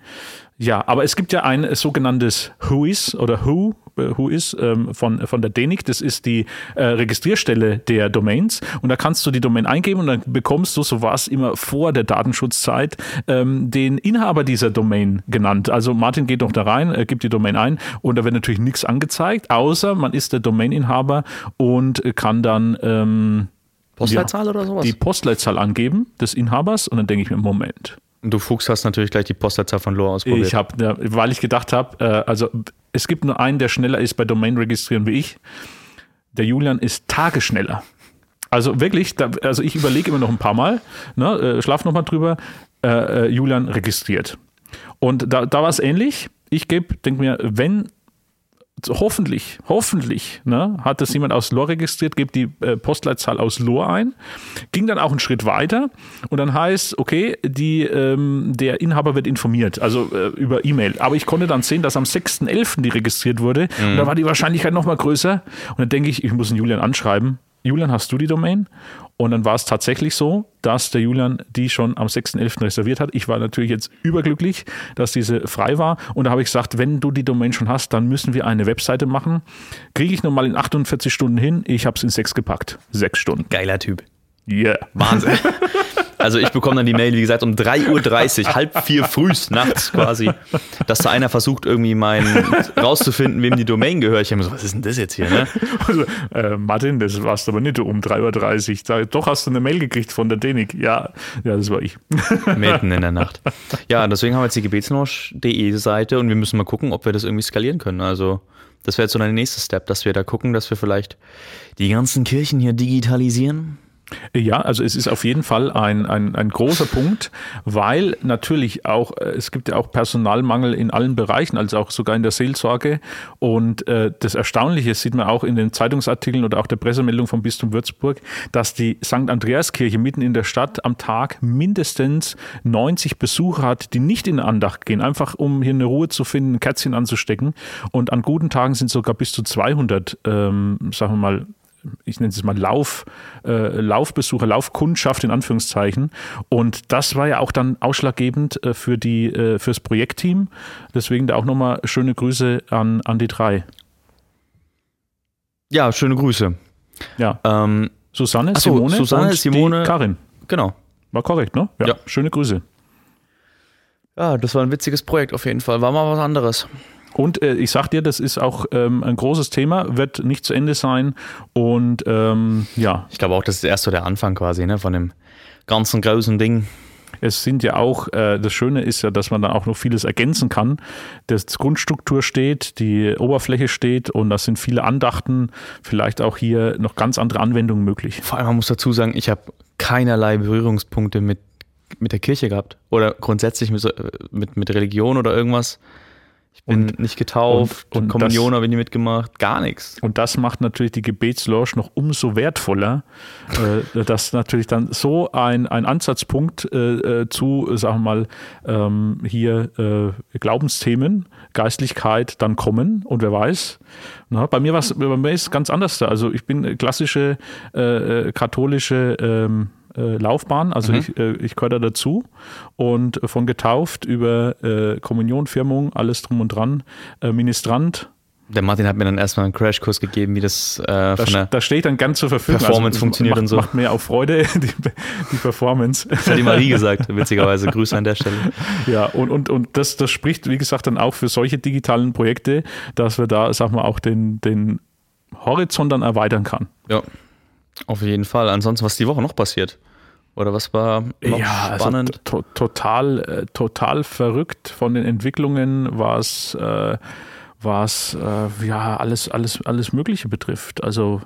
Ja, aber es gibt ja ein äh, sogenanntes Whois oder Who, Who is ähm, von, von der DENIC. Das ist die äh, Registrierstelle der Domains. Und da kannst du die Domain eingeben und dann bekommst du, so war es immer vor der Datenschutzzeit, ähm, den Inhaber dieser Domain genannt. Also Martin geht noch da rein, äh, gibt die Domain ein und da wird natürlich nichts angezeigt, außer man ist der Domaininhaber und äh, kann dann ähm, Postleitzahl oder sowas? die Postleitzahl angeben des Inhabers und dann denke ich mir, Moment. Du Fuchs hast natürlich gleich die Postleitzahl von Loa ausprobiert. Ich habe, weil ich gedacht habe, äh, also es gibt nur einen, der schneller ist bei Domain registrieren wie ich. Der Julian ist tageschneller. Also wirklich, da, also ich überlege immer noch ein paar Mal, ne, äh, schlaf noch mal drüber. Äh, äh, Julian registriert. Und da, da war es ähnlich. Ich gebe, denke mir, wenn hoffentlich, hoffentlich ne, hat das jemand aus Lohr registriert, gibt die äh, Postleitzahl aus Lohr ein, ging dann auch einen Schritt weiter und dann heißt, okay, die, ähm, der Inhaber wird informiert, also äh, über E-Mail. Aber ich konnte dann sehen, dass am 6.11. die registriert wurde und da war die Wahrscheinlichkeit nochmal größer. Und dann denke ich, ich muss den Julian anschreiben. Julian, hast du die Domain? Und dann war es tatsächlich so, dass der Julian die schon am 6.11. reserviert hat. Ich war natürlich jetzt überglücklich, dass diese frei war. Und da habe ich gesagt, wenn du die Domain schon hast, dann müssen wir eine Webseite machen. Kriege ich nochmal in 48 Stunden hin. Ich habe es in sechs gepackt. Sechs Stunden. Geiler Typ. Yeah. Wahnsinn. *laughs* Also ich bekomme dann die Mail, wie gesagt, um 3.30 Uhr, halb vier frühs nachts quasi, dass da einer versucht, irgendwie mein rauszufinden, wem die Domain gehört. Ich habe mir so, was ist denn das jetzt hier, ne? Also, äh, Martin, das warst aber nicht um 3.30 Uhr. Doch hast du eine Mail gekriegt von der Denik. Ja, ja, das war ich. Mitten in der Nacht. Ja, deswegen haben wir jetzt die gebetsnosch.de Seite und wir müssen mal gucken, ob wir das irgendwie skalieren können. Also, das wäre jetzt so der nächste Step, dass wir da gucken, dass wir vielleicht die ganzen Kirchen hier digitalisieren. Ja, also es ist auf jeden Fall ein, ein, ein großer Punkt, weil natürlich auch, äh, es gibt ja auch Personalmangel in allen Bereichen, also auch sogar in der Seelsorge. Und äh, das Erstaunliche sieht man auch in den Zeitungsartikeln oder auch der Pressemeldung vom Bistum Würzburg, dass die St. Andreaskirche mitten in der Stadt am Tag mindestens 90 Besucher hat, die nicht in Andacht gehen, einfach um hier eine Ruhe zu finden, ein Kerzchen anzustecken. Und an guten Tagen sind sogar bis zu 200, ähm, sagen wir mal, ich nenne es mal Lauf, äh, Laufbesucher, Laufkundschaft in Anführungszeichen. Und das war ja auch dann ausschlaggebend äh, für die, äh, fürs Projektteam. Deswegen da auch nochmal schöne Grüße an, an die drei. Ja, schöne Grüße. Ja. Ähm, Susanne, so, Simone, Susanne, und Simone- Karin. genau. War korrekt, ne? Ja. Schöne Grüße. Ja, das war ein witziges Projekt auf jeden Fall. War mal was anderes. Und äh, ich sag dir, das ist auch ähm, ein großes Thema, wird nicht zu Ende sein. Und ähm, ja, Ich glaube auch, das ist erst so der Anfang quasi, ne, von dem ganzen großen Ding. Es sind ja auch, äh, das Schöne ist ja, dass man da auch noch vieles ergänzen kann. Das Grundstruktur steht, die Oberfläche steht und das sind viele Andachten, vielleicht auch hier noch ganz andere Anwendungen möglich. Vor allem, man muss dazu sagen, ich habe keinerlei Berührungspunkte mit, mit der Kirche gehabt. Oder grundsätzlich mit, so- mit, mit Religion oder irgendwas. Ich bin nicht getauft, und- und Kommunion habe ich nie mitgemacht, gar nichts. Und das macht natürlich die Gebetslounge noch umso wertvoller, äh, *laughs* dass natürlich dann so ein, ein Ansatzpunkt äh, äh, zu, sagen wir mal, ähm, hier äh, Glaubensthemen, Geistlichkeit dann kommen. Und wer weiß, na, bei mir war's, bei mir ist es ganz anders. da. Also ich bin klassische äh, äh, katholische ähm, äh, Laufbahn, also ich, äh, ich gehöre da dazu und von getauft über äh, Kommunion, Firmung, alles drum und dran, äh, Ministrant, Der Martin hat mir dann erstmal einen Crashkurs gegeben, wie das äh, da, da steht dann ganz zur Verfügung. Performance es funktioniert macht, und so. Macht mir auch Freude, *laughs* die, die Performance. Das hat die Marie gesagt, witzigerweise. Grüße an der Stelle. *laughs* Ja, und, und, und das, das spricht, wie gesagt, dann auch für solche digitalen Projekte, dass wir da, sag mal, auch den, den Horizont dann erweitern kann. Ja, auf jeden Fall. Ansonsten, was die Woche noch passiert? Oder was war noch ja, spannend? also to total, äh, total verrückt von den Entwicklungen, was, äh, was äh, ja alles, alles, alles Mögliche betrifft. Also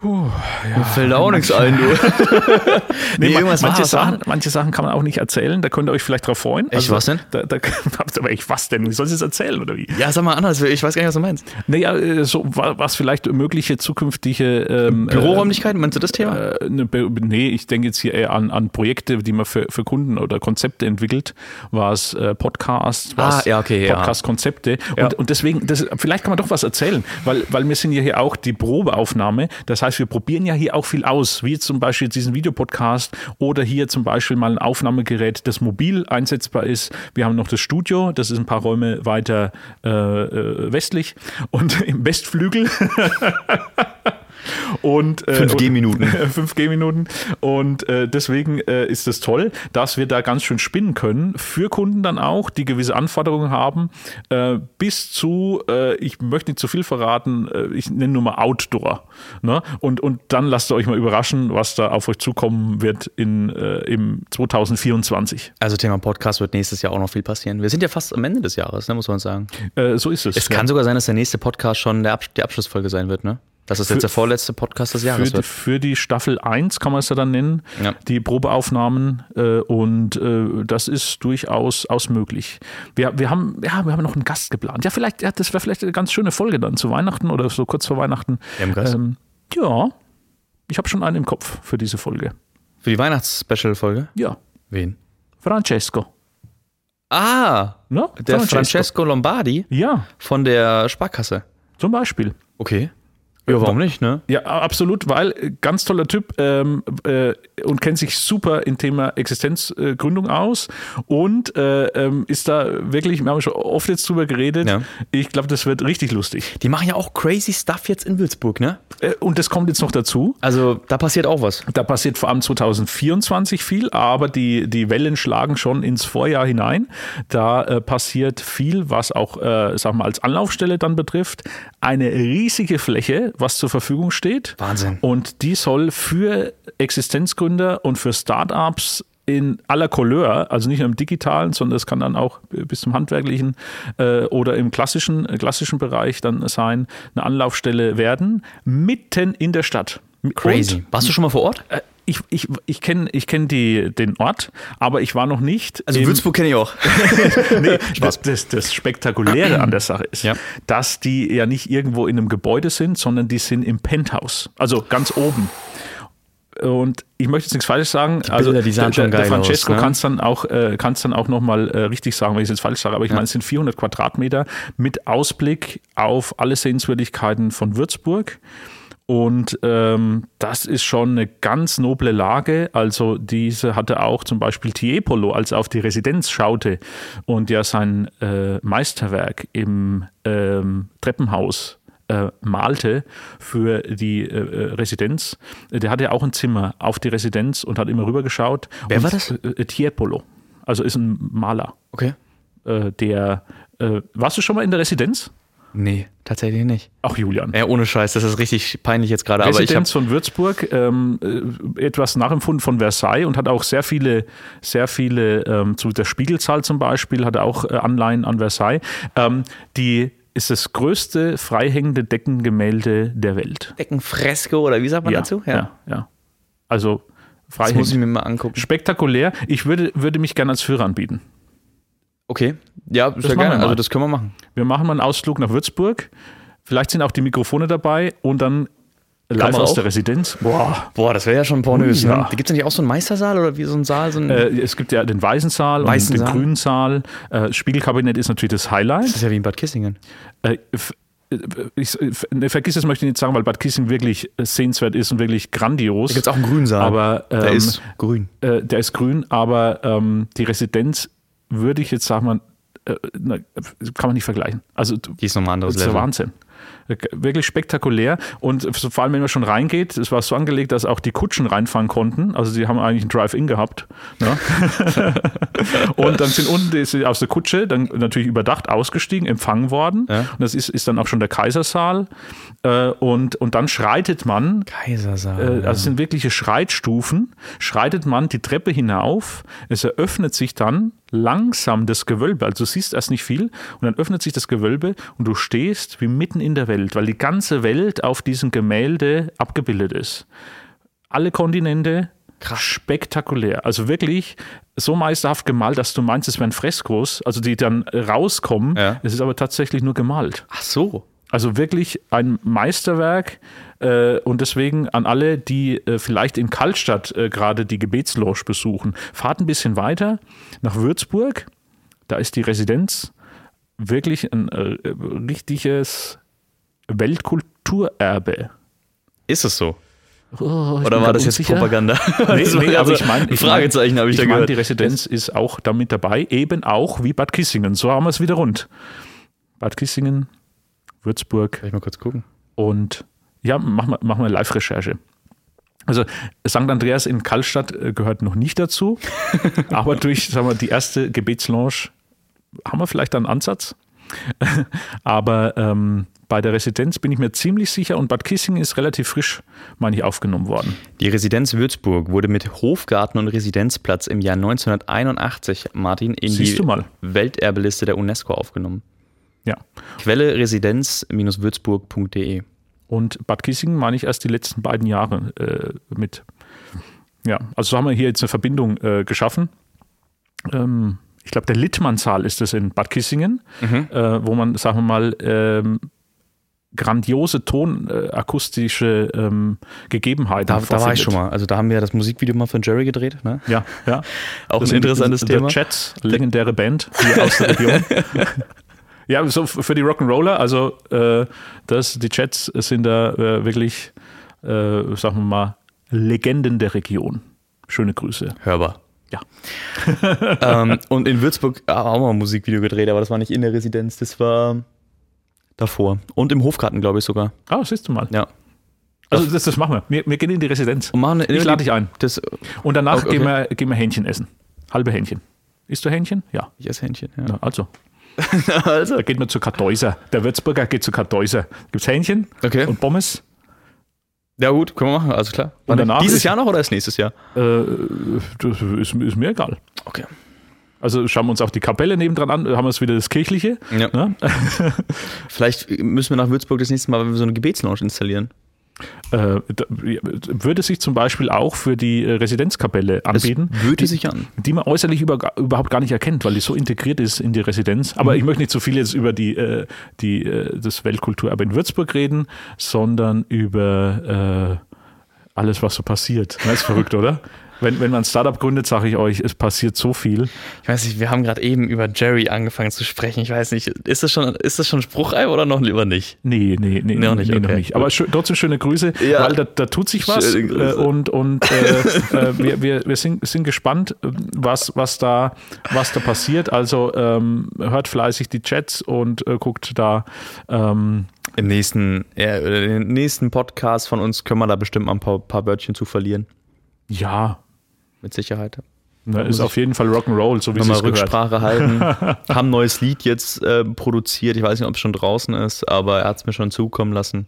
Mir fällt auch nichts ein, du. *laughs* *laughs* Nee, irgendwas manche, Sachen, manche Sachen kann man auch nicht erzählen, da könnt ihr euch vielleicht drauf freuen. Also, Echt, was denn? Da, da, *laughs* aber echt, was denn? Wie soll ich es erzählen oder wie? Ja, sag mal anders, ich weiß gar nicht, was du meinst. Naja, äh, so wa- was vielleicht mögliche zukünftige ähm, Büroräumlichkeiten, meinst du das Thema? Äh, ne, nee, ich denke jetzt hier eher an, an Projekte, die man für, für Kunden oder Konzepte entwickelt, was äh, Podcasts, Ah, ja, okay, ja. Podcast-Konzepte. Ja. Und, und deswegen, das, vielleicht kann man doch was erzählen, weil, weil wir sind ja hier auch die Probeaufnahme. Das heißt, wir probieren ja hier auch viel aus, wie zum Beispiel diesen Videopodcast oder hier zum Beispiel mal ein Aufnahmegerät, das mobil einsetzbar ist. Wir haben noch das Studio, das ist ein paar Räume weiter äh, äh, westlich und *laughs* im Westflügel. *laughs* Und, äh, 5G-Minuten. und- 5G-Minuten. *laughs* Und äh, deswegen äh, ist es toll, dass wir da ganz schön spinnen können. Für Kunden dann auch, die gewisse Anforderungen haben, äh, bis zu, äh, ich möchte nicht zu viel verraten, äh, ich nenne nur mal Outdoor. Ne? Und, und dann lasst ihr euch mal überraschen, was da auf euch zukommen wird in, im 2024. Also Thema Podcast wird nächstes Jahr auch noch viel passieren. Wir sind ja fast am Ende des Jahres, ne, muss man sagen. So ist es. Es kann sogar sein, dass der nächste Podcast schon der Abs die Abschlussfolge sein wird, ne? Dass es jetzt der vorletzte Podcast des für, Jahres die, wird. für die Staffel 1 kann man es ja dann nennen, Ja. die Probeaufnahmen äh, und äh, das ist durchaus aus möglich. Wir, wir, haben, ja, wir haben noch einen Gast geplant. Ja, vielleicht, ja, das wäre vielleicht eine ganz schöne Folge dann zu Weihnachten oder so kurz vor Weihnachten. Ähm, ja, ich habe schon einen im Kopf für diese Folge. Für die Weihnachts-Special-Folge? Ja, Wen? Francesco. Ah, Ne? der Francesco Lombardi Ja, von der Sparkasse. zum Beispiel. Okay. Ja, warum nicht, ne? Ja, absolut, weil äh, ganz toller Typ ähm, äh, und kennt sich super im Thema Existenzgründung äh, aus und äh, ähm, ist da wirklich, wir haben schon oft jetzt drüber geredet. Ja. Ich glaube, das wird richtig lustig. Die machen ja auch crazy Stuff jetzt in Würzburg, ne? Äh, und das kommt jetzt noch dazu. Also da passiert auch was. Da passiert vor allem 2024 viel, aber die, die Wellen schlagen schon ins Vorjahr hinein. Da äh, passiert viel, was auch, äh, sag mal, als Anlaufstelle dann betrifft. Eine riesige Fläche, was zur Verfügung steht. Wahnsinn. Und die soll für Existenzgründer und für Startups in aller Couleur, also nicht nur im digitalen, sondern es kann dann auch bis zum handwerklichen äh, oder im klassischen, äh, klassischen Bereich dann sein, eine Anlaufstelle werden, mitten in der Stadt. Crazy. Und Warst du schon mal vor Ort? äh, ich, ich, ich kenne ich kenn die- den Ort, aber ich war noch nicht. Also Würzburg kenne ich auch. *laughs* nee, *laughs* das, das, das Spektakuläre an der Sache ist, Ja. dass die ja nicht irgendwo in einem Gebäude sind, sondern die sind im Penthouse, also ganz oben. Und ich möchte jetzt nichts Falsches sagen. also Bilder, die sahen der, schon der geil Francesco aus, ne? kann es dann auch, äh, kann's dann auch nochmal äh, richtig sagen, wenn ich es jetzt falsch sage. Aber ich meine, es sind 400 Quadratmeter mit Ausblick auf alle Sehenswürdigkeiten von Würzburg. Und ähm, das ist schon eine ganz noble Lage. Also diese hatte auch zum Beispiel Tiepolo, als er auf die Residenz schaute und ja sein äh, Meisterwerk im ähm, Treppenhaus äh, malte für die äh, äh, Residenz. Der hatte ja auch ein Zimmer auf die Residenz und hat immer rübergeschaut. Wer und, war das? Äh, Tiepolo. Also ist ein Maler. Okay. Äh, der äh, warst du schon mal in der Residenz? Nee, tatsächlich nicht. Ach, Julian. Ja, ohne Scheiß, das ist richtig peinlich jetzt gerade. Aber ich Residenz von Würzburg, ähm, äh, etwas nachempfunden von Versailles und hat auch sehr viele, sehr viele, ähm, zu der Spiegelzahl zum Beispiel, hat auch äh, Anleihen an Versailles. Ähm, die ist das größte freihängende Deckengemälde der Welt. Deckenfresko oder wie sagt man dazu? ja, ja. Also Das muss ich freihängend. mir mal angucken. Spektakulär. Ich würde, würde mich gerne als Führer anbieten. Okay. Ja, sehr gerne. Also das können wir machen. Wir machen mal einen Ausflug nach Würzburg. Vielleicht sind auch die Mikrofone dabei und dann live aus auch? der Residenz. Boah. Boah, das wäre ja schon pornös. Ja. Ne? Gibt es nicht auch so einen Meistersaal oder wie so ein Saal? So ein, Äh, es gibt ja den weißen Saal Weißen und den Saal. grünen Saal. Äh, Spiegelkabinett ist natürlich das Highlight. das ist ja wie in Bad Kissingen. Äh, äh, ich, ne, vergiss das möchte ich nicht sagen, weil Bad Kissing wirklich sehenswert ist und wirklich grandios. Da gibt es auch einen grünen Saal. aber ähm, der ist grün. äh, der ist grün, aber ähm, die Residenz würde ich jetzt sagen, man, äh, kann man nicht vergleichen. Also Die ist nochmal ein anderes das ist der Level. Wahnsinn. Wirklich spektakulär. Und vor allem, wenn man schon reingeht, es war so angelegt, dass auch die Kutschen reinfahren konnten. Also sie haben eigentlich ein Drive-In gehabt. Ne? *laughs* und dann sind unten die, aus der Kutsche dann natürlich überdacht ausgestiegen, empfangen worden. Ja. Und das ist, ist dann auch schon der Kaisersaal. Äh, und, und dann schreitet man Kaisersaal. äh, also es sind wirkliche Schreitstufen, schreitet man die Treppe hinauf, es eröffnet sich dann langsam das Gewölbe, also du siehst erst nicht viel und dann öffnet sich das Gewölbe und du stehst wie mitten in der Welt, weil die ganze Welt auf diesem Gemälde abgebildet ist. Alle Kontinente, spektakulär. Also wirklich so meisterhaft gemalt, dass du meinst, es wären Freskos, also die dann rauskommen. Ja. Es ist aber tatsächlich nur gemalt. Ach so. Also wirklich ein Meisterwerk äh, und deswegen an alle, die äh, vielleicht in Kaltstadt äh, gerade die Gebetsloge besuchen, fahrt ein bisschen weiter nach Würzburg. Da ist die Residenz wirklich ein richtiges Weltkulturerbe. Ist es so? Oh, Oder war das jetzt unsicher. Propaganda? Nee, war *laughs* nee, aber also ich meine, ein Fragezeichen habe ich, ich da meine, gehört. die Residenz ist auch damit dabei, eben auch wie Bad Kissingen. So haben wir es wieder rund. Bad Kissingen, Würzburg, Kann ich mal kurz gucken? und ja, machen wir, machen wir Live-Recherche. Also St. Andreas in Kallstadt äh, gehört noch nicht dazu, *laughs* aber durch sagen wir, die erste Gebetslounge haben wir vielleicht einen Ansatz. *laughs* aber ähm, bei der Residenz bin ich mir ziemlich sicher und Bad Kissingen ist relativ frisch, meine ich, aufgenommen worden. Die Residenz Würzburg wurde mit Hofgarten und Residenzplatz im Jahr 1981, Martin, in Siehst die mal. Welterbeliste der UNESCO aufgenommen. Ja. Quelle residenz-würzburg.de. Und Bad Kissingen meine ich erst die letzten beiden Jahre äh, mit. Ja, also so haben wir hier jetzt eine Verbindung äh, geschaffen. Ähm, ich glaube, der Littmann-Saal ist es in Bad Kissingen, Mhm. äh, wo man, sagen wir mal, ähm, grandiose tonakustische ähm, Gegebenheiten Da, da war ich schon mal. Also da haben wir das Musikvideo mal von Jerry gedreht. Ne? Ja, ja. *laughs* Auch Das ein interessantes The Thema. Chats, legendäre Band hier aus der Region. *laughs* ja, so für die Rock'n'Roller, also äh, das, die Chats sind da äh, wirklich, äh, sagen wir mal, Legenden der Region. Schöne Grüße. Hörbar. Ja. *laughs* ähm, und in Würzburg haben wir auch mal ein Musikvideo gedreht, aber das war nicht in der Residenz, das war davor. Und im Hofgarten, glaube ich sogar. Ah, siehst du mal. Ja. Also das, das machen wir. wir. Wir gehen in die Residenz. Und machen Ich lade dich ein. Das, Und danach Okay. gehen, wir, gehen wir Hähnchen essen. Halbe Hähnchen. Isst du Hähnchen? Ja. ich esse Hähnchen. Ja. ja also, *laughs* also. da geht man zu Kartäuser. Der Würzburger geht zu Kartäuser. Gibt es Hähnchen Okay. und Pommes? Ja, gut, können wir machen. Also klar. Und danach Dieses ist- Jahr noch oder ist nächstes Jahr? Äh, das ist, ist mir egal. Okay. Also schauen wir uns auch die Kapelle nebendran an, haben wir es wieder das Kirchliche. Ja. Ne? Vielleicht müssen wir nach Würzburg das nächste Mal wenn wir so eine Gebetslounge installieren. Äh, würde sich zum Beispiel auch für die äh, Residenzkapelle Das anbieten, würde die, sich an. die man äußerlich über, überhaupt gar nicht erkennt, weil die so integriert ist in die Residenz. Aber Mhm. ich möchte nicht zu viel jetzt über die, äh, die, äh, das Weltkulturerbe in Würzburg reden, sondern über alles, was so passiert. Das ist verrückt, oder? *laughs* Wenn, wenn man ein Startup gründet, sage ich euch, es passiert so viel. Ich weiß nicht, wir haben gerade eben über Jerry angefangen zu sprechen. Ich weiß nicht, ist das schon, ist das schon Spruchei oder noch lieber nicht? Nee, nee, nee, Noch nicht, nee, noch okay. nicht. Aber trotzdem schöne Grüße, Ja. weil da, da tut sich was. Äh, und und äh, *laughs* äh, wir, wir, wir sind, sind gespannt, äh, was, was, da, was da passiert. Also ähm, hört fleißig die Chats und äh, guckt da. Ähm, Im nächsten, ja, im nächsten Podcast von uns können wir da bestimmt mal ein paar, paar Wörtchen zu verlieren. ja, Mit Sicherheit. muss ist ich- auf jeden Fall Rock'n'Roll, so wie es. Rücksprache halten. *laughs* haben ein neues Lied jetzt äh, produziert. Ich weiß nicht, ob es schon draußen ist, aber er hat es mir schon zukommen lassen.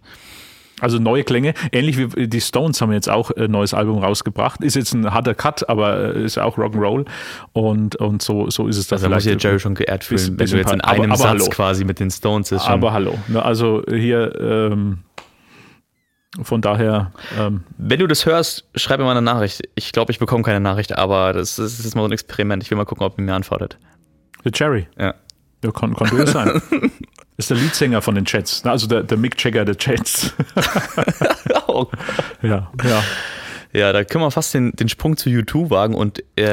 Also neue Klänge. Ähnlich wie die Stones haben jetzt auch ein neues Album rausgebracht. Ist jetzt ein harter Cut, aber äh, ist ja auch Rock'n'Roll. Und, und so, so ist es da Also da muss vielleicht. sich Jerry schon geehrt fühlen, bisschen- wenn du jetzt in bisschen aber- einem aber Satz hallo. quasi mit den Stones ist. Schon. Aber hallo. Also hier ähm, von daher, ähm, wenn du das hörst, schreib mir mal eine Nachricht. Ich glaube, ich bekomme keine Nachricht, aber das ist, ist mal so ein Experiment. Ich will mal gucken, ob er mir antwortet. der Jerry, Ja. ja, kann, kann durchaus sein. *laughs* ist der Leadsänger von den Chats, also der, der Mick Jagger der Chats. *laughs* Oh. ja, ja. Ja, da können wir fast den, den Sprung zu U2 wagen und, äh,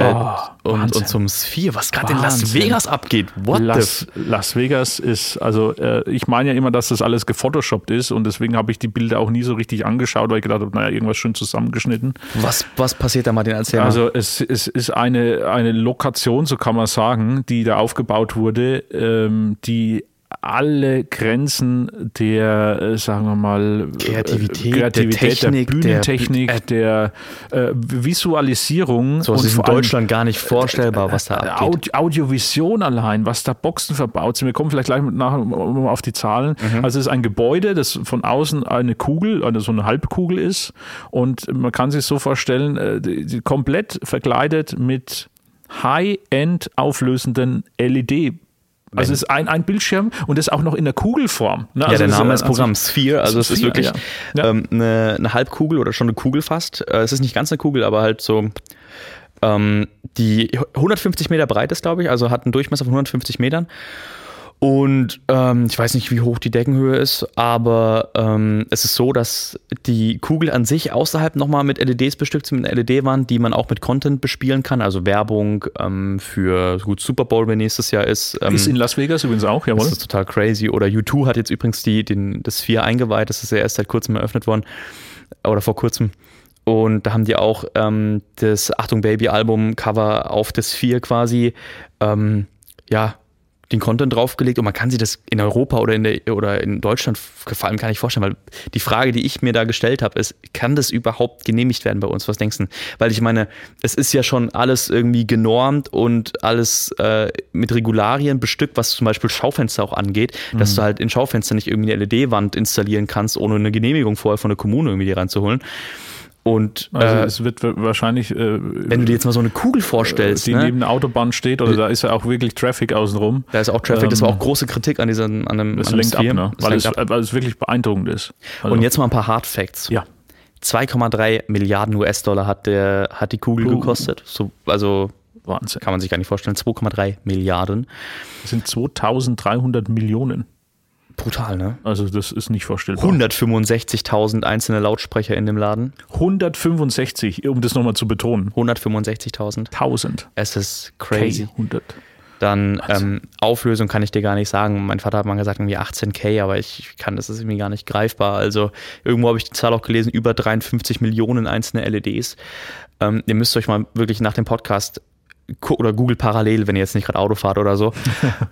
Oh, und, und zum Sphere, was gerade in Las. Vegas abgeht. What Las, the Las Vegas ist, also äh, ich meine ja immer, dass das alles gefotoshoppt ist und deswegen habe ich die Bilder auch nie so richtig angeschaut, weil ich gedacht habe, naja, irgendwas schön zusammengeschnitten. was, was passiert da, Martin? Erzähl mal. Also es, es ist eine, eine Lokation, so kann man sagen, die da aufgebaut wurde, ähm, die alle Grenzen der, äh, sagen wir mal, äh, Kreativität, Kreativität der Technik, der Bühnentechnik, der, äh, Visualisierung So, es ist in Deutschland gar nicht vorstellbar, was da abgeht. Audi Audiovision allein, was da Boxen verbaut sind. Wir kommen vielleicht gleich nachher auf die Zahlen. Mhm. Also es ist ein Gebäude, das von außen eine Kugel, also so eine Halbkugel ist. Und man kann sich so vorstellen, äh, komplett verkleidet mit high-end auflösenden LED. Also es ist ein, ein Bildschirm und das auch noch in der Kugelform. Ne? Ja, also der es Name ist, Programm Sphere, also es ist Sphere, wirklich ja. Ja. ähm, eine, eine Halbkugel oder schon eine Kugel fast. Äh, es ist nicht ganz eine Kugel, aber halt so, ähm, die 150 Meter breit ist, glaube ich, also hat einen Durchmesser von 150 Metern. Und ähm, ich weiß nicht, wie hoch die Deckenhöhe ist, aber ähm, es ist so, dass die Kugel an sich außerhalb nochmal mit LEDs bestückt sind, mit einer LED-Wand, die man auch mit Content bespielen kann, also Werbung ähm, für gut Super Bowl, wenn nächstes Jahr ist. Ähm, ist in Las Vegas übrigens auch, jawohl. das ist total crazy. Oder U2 hat jetzt übrigens die, den, das 4 eingeweiht. Das ist ja erst seit kurzem eröffnet worden. Oder vor kurzem. Und da haben die auch ähm, das Achtung Baby Album Cover auf das 4 quasi, ähm, ja, den Content draufgelegt und man kann sich das in Europa oder in, der, oder in Deutschland vor allem gar nicht vorstellen, weil die Frage, die ich mir da gestellt habe, ist, kann das überhaupt genehmigt werden bei uns? Was denkst du? Weil ich meine, es ist ja schon alles irgendwie genormt und alles äh, mit Regularien bestückt, was zum Beispiel Schaufenster auch angeht, dass du halt in Schaufenster nicht irgendwie eine LED-Wand installieren kannst, ohne eine Genehmigung vorher von der Kommune irgendwie reinzuholen. Und Also äh, es wird wahrscheinlich, äh, wenn du dir jetzt mal so eine Kugel vorstellst, die ne? neben der Autobahn steht, oder da ist ja auch wirklich Traffic außenrum. da ist auch Traffic, das war Ähm, auch große Kritik an diesem an dem, Das an lenkt ab, ne? Weil, es, ab. weil es wirklich beeindruckend ist. Also, Und jetzt mal ein paar Hard Facts. Ja. 2,3 Milliarden US-Dollar hat, der, hat die Kugel Uh. gekostet. So, also Wahnsinn. kann man sich gar nicht vorstellen. 2,3 Milliarden. Das sind 2300 Millionen. Brutal, ne? Also das ist nicht vorstellbar. 165.000 einzelne Lautsprecher in dem Laden. 165, um das nochmal zu betonen. 165.000. 1000. Es ist crazy. 100. Dann ähm, Auflösung kann ich dir gar nicht sagen. Mein Vater hat mal gesagt, irgendwie 18k, aber ich kann, das ist irgendwie gar nicht greifbar. Also irgendwo habe ich die Zahl auch gelesen, über 53 Millionen einzelne LEDs. Ähm, ihr müsst euch mal wirklich nach dem Podcast oder Google parallel, wenn ihr jetzt nicht gerade Auto fahrt oder so. *laughs*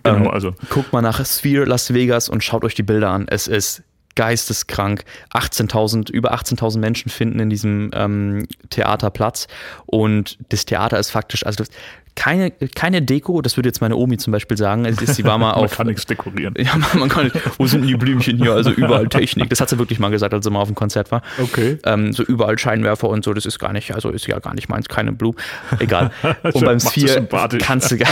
Genau, ähm, also Guckt mal nach Sphere Las Vegas und schaut euch die Bilder an. Es ist geisteskrank. 18.000, über 18.000 Menschen finden in diesem ähm, Theater Platz und das Theater ist faktisch, also das, keine, keine Deko, das würde jetzt meine Omi zum Beispiel sagen. Sie war mal *laughs* man auf. kann nichts dekorieren. *laughs* Ja, man, man kann nicht, wo sind die Blümchen hier? Also überall Technik. Das hat sie wirklich mal gesagt, als sie mal auf dem Konzert war. Okay. Ähm, so überall Scheinwerfer und so, das ist gar nicht, also ist ja gar nicht meins, keine Blumen. Egal. *laughs* Und beim Sphere kannst du gar,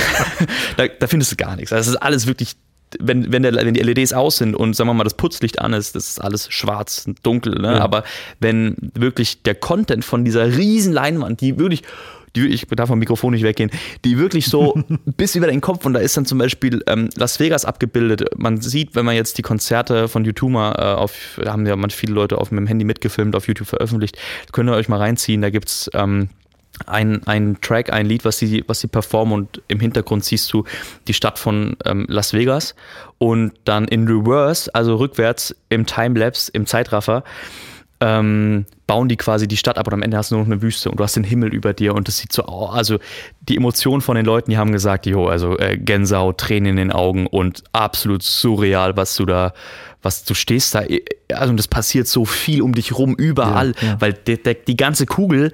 da, da findest du gar nichts. Also Das ist alles wirklich, wenn, wenn, der, wenn die LEDs aus sind und sagen wir mal das Putzlicht an ist, das ist alles schwarz und dunkel. Ne? Ja. Aber wenn wirklich der Content von dieser riesen Leinwand, die wirklich die, ich darf vom Mikrofon nicht weggehen, die wirklich so *laughs* bis über den Kopf und da ist dann zum Beispiel ähm, Las Vegas abgebildet. Man sieht, wenn man jetzt die Konzerte von YouTube mal äh, auf, da haben ja manche viele Leute auf mit dem Handy mitgefilmt, auf YouTube veröffentlicht, könnt ihr euch mal reinziehen, da gibt's ähm, ein, ein Track, ein Lied, was sie, was sie performen und im Hintergrund siehst du die Stadt von ähm, Las Vegas und dann in Reverse, also rückwärts im Timelapse, im Zeitraffer, ähm, bauen die quasi die Stadt ab und am Ende hast du nur noch eine Wüste und du hast den Himmel über dir und das sieht so aus. Also die Emotionen von den Leuten, die haben gesagt, jo, also äh, Gänsehaut, Tränen in den Augen und absolut surreal, was du da, was du stehst da. Also und das passiert so viel um dich rum, überall, Ja, ja. weil der, die ganze Kugel,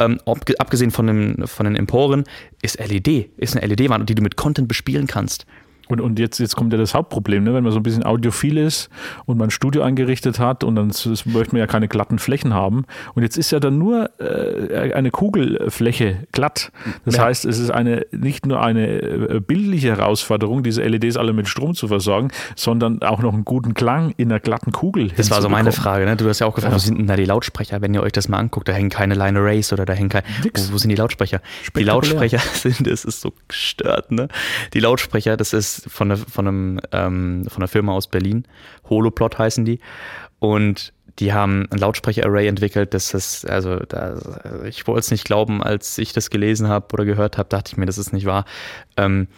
ähm, abge- abgesehen von, dem, von den Emporen, ist LED, ist eine LED-Wand, die du mit Content bespielen kannst. Und, und jetzt, jetzt kommt ja das Hauptproblem, ne? wenn man so ein bisschen audiophil ist und man ein Studio eingerichtet hat und dann möchte man ja keine glatten Flächen haben. Und jetzt ist ja dann nur äh, eine Kugelfläche glatt. Das Ja. heißt, es ist eine nicht nur eine äh, bildliche Herausforderung, diese LEDs alle mit Strom zu versorgen, sondern auch noch einen guten Klang in einer glatten Kugel. Das war so meine. Frage, ne? Du hast ja auch gefragt, Ja. wo sind denn da die Lautsprecher? Wenn ihr euch das mal anguckt, da hängen keine Line Arrays oder da hängen keine. Wo, wo sind die Lautsprecher? Die. Lautsprecher *laughs* sind, das ist so gestört, ne? Die Lautsprecher, das ist von, der, von, einem, ähm, von einer Firma aus Berlin. Holoplot heißen die. Und die haben ein Lautsprecher-Array entwickelt, das ist, also da, ich wollte es nicht glauben, als ich das gelesen habe oder gehört habe, dachte ich mir, das ist nicht wahr. Ähm,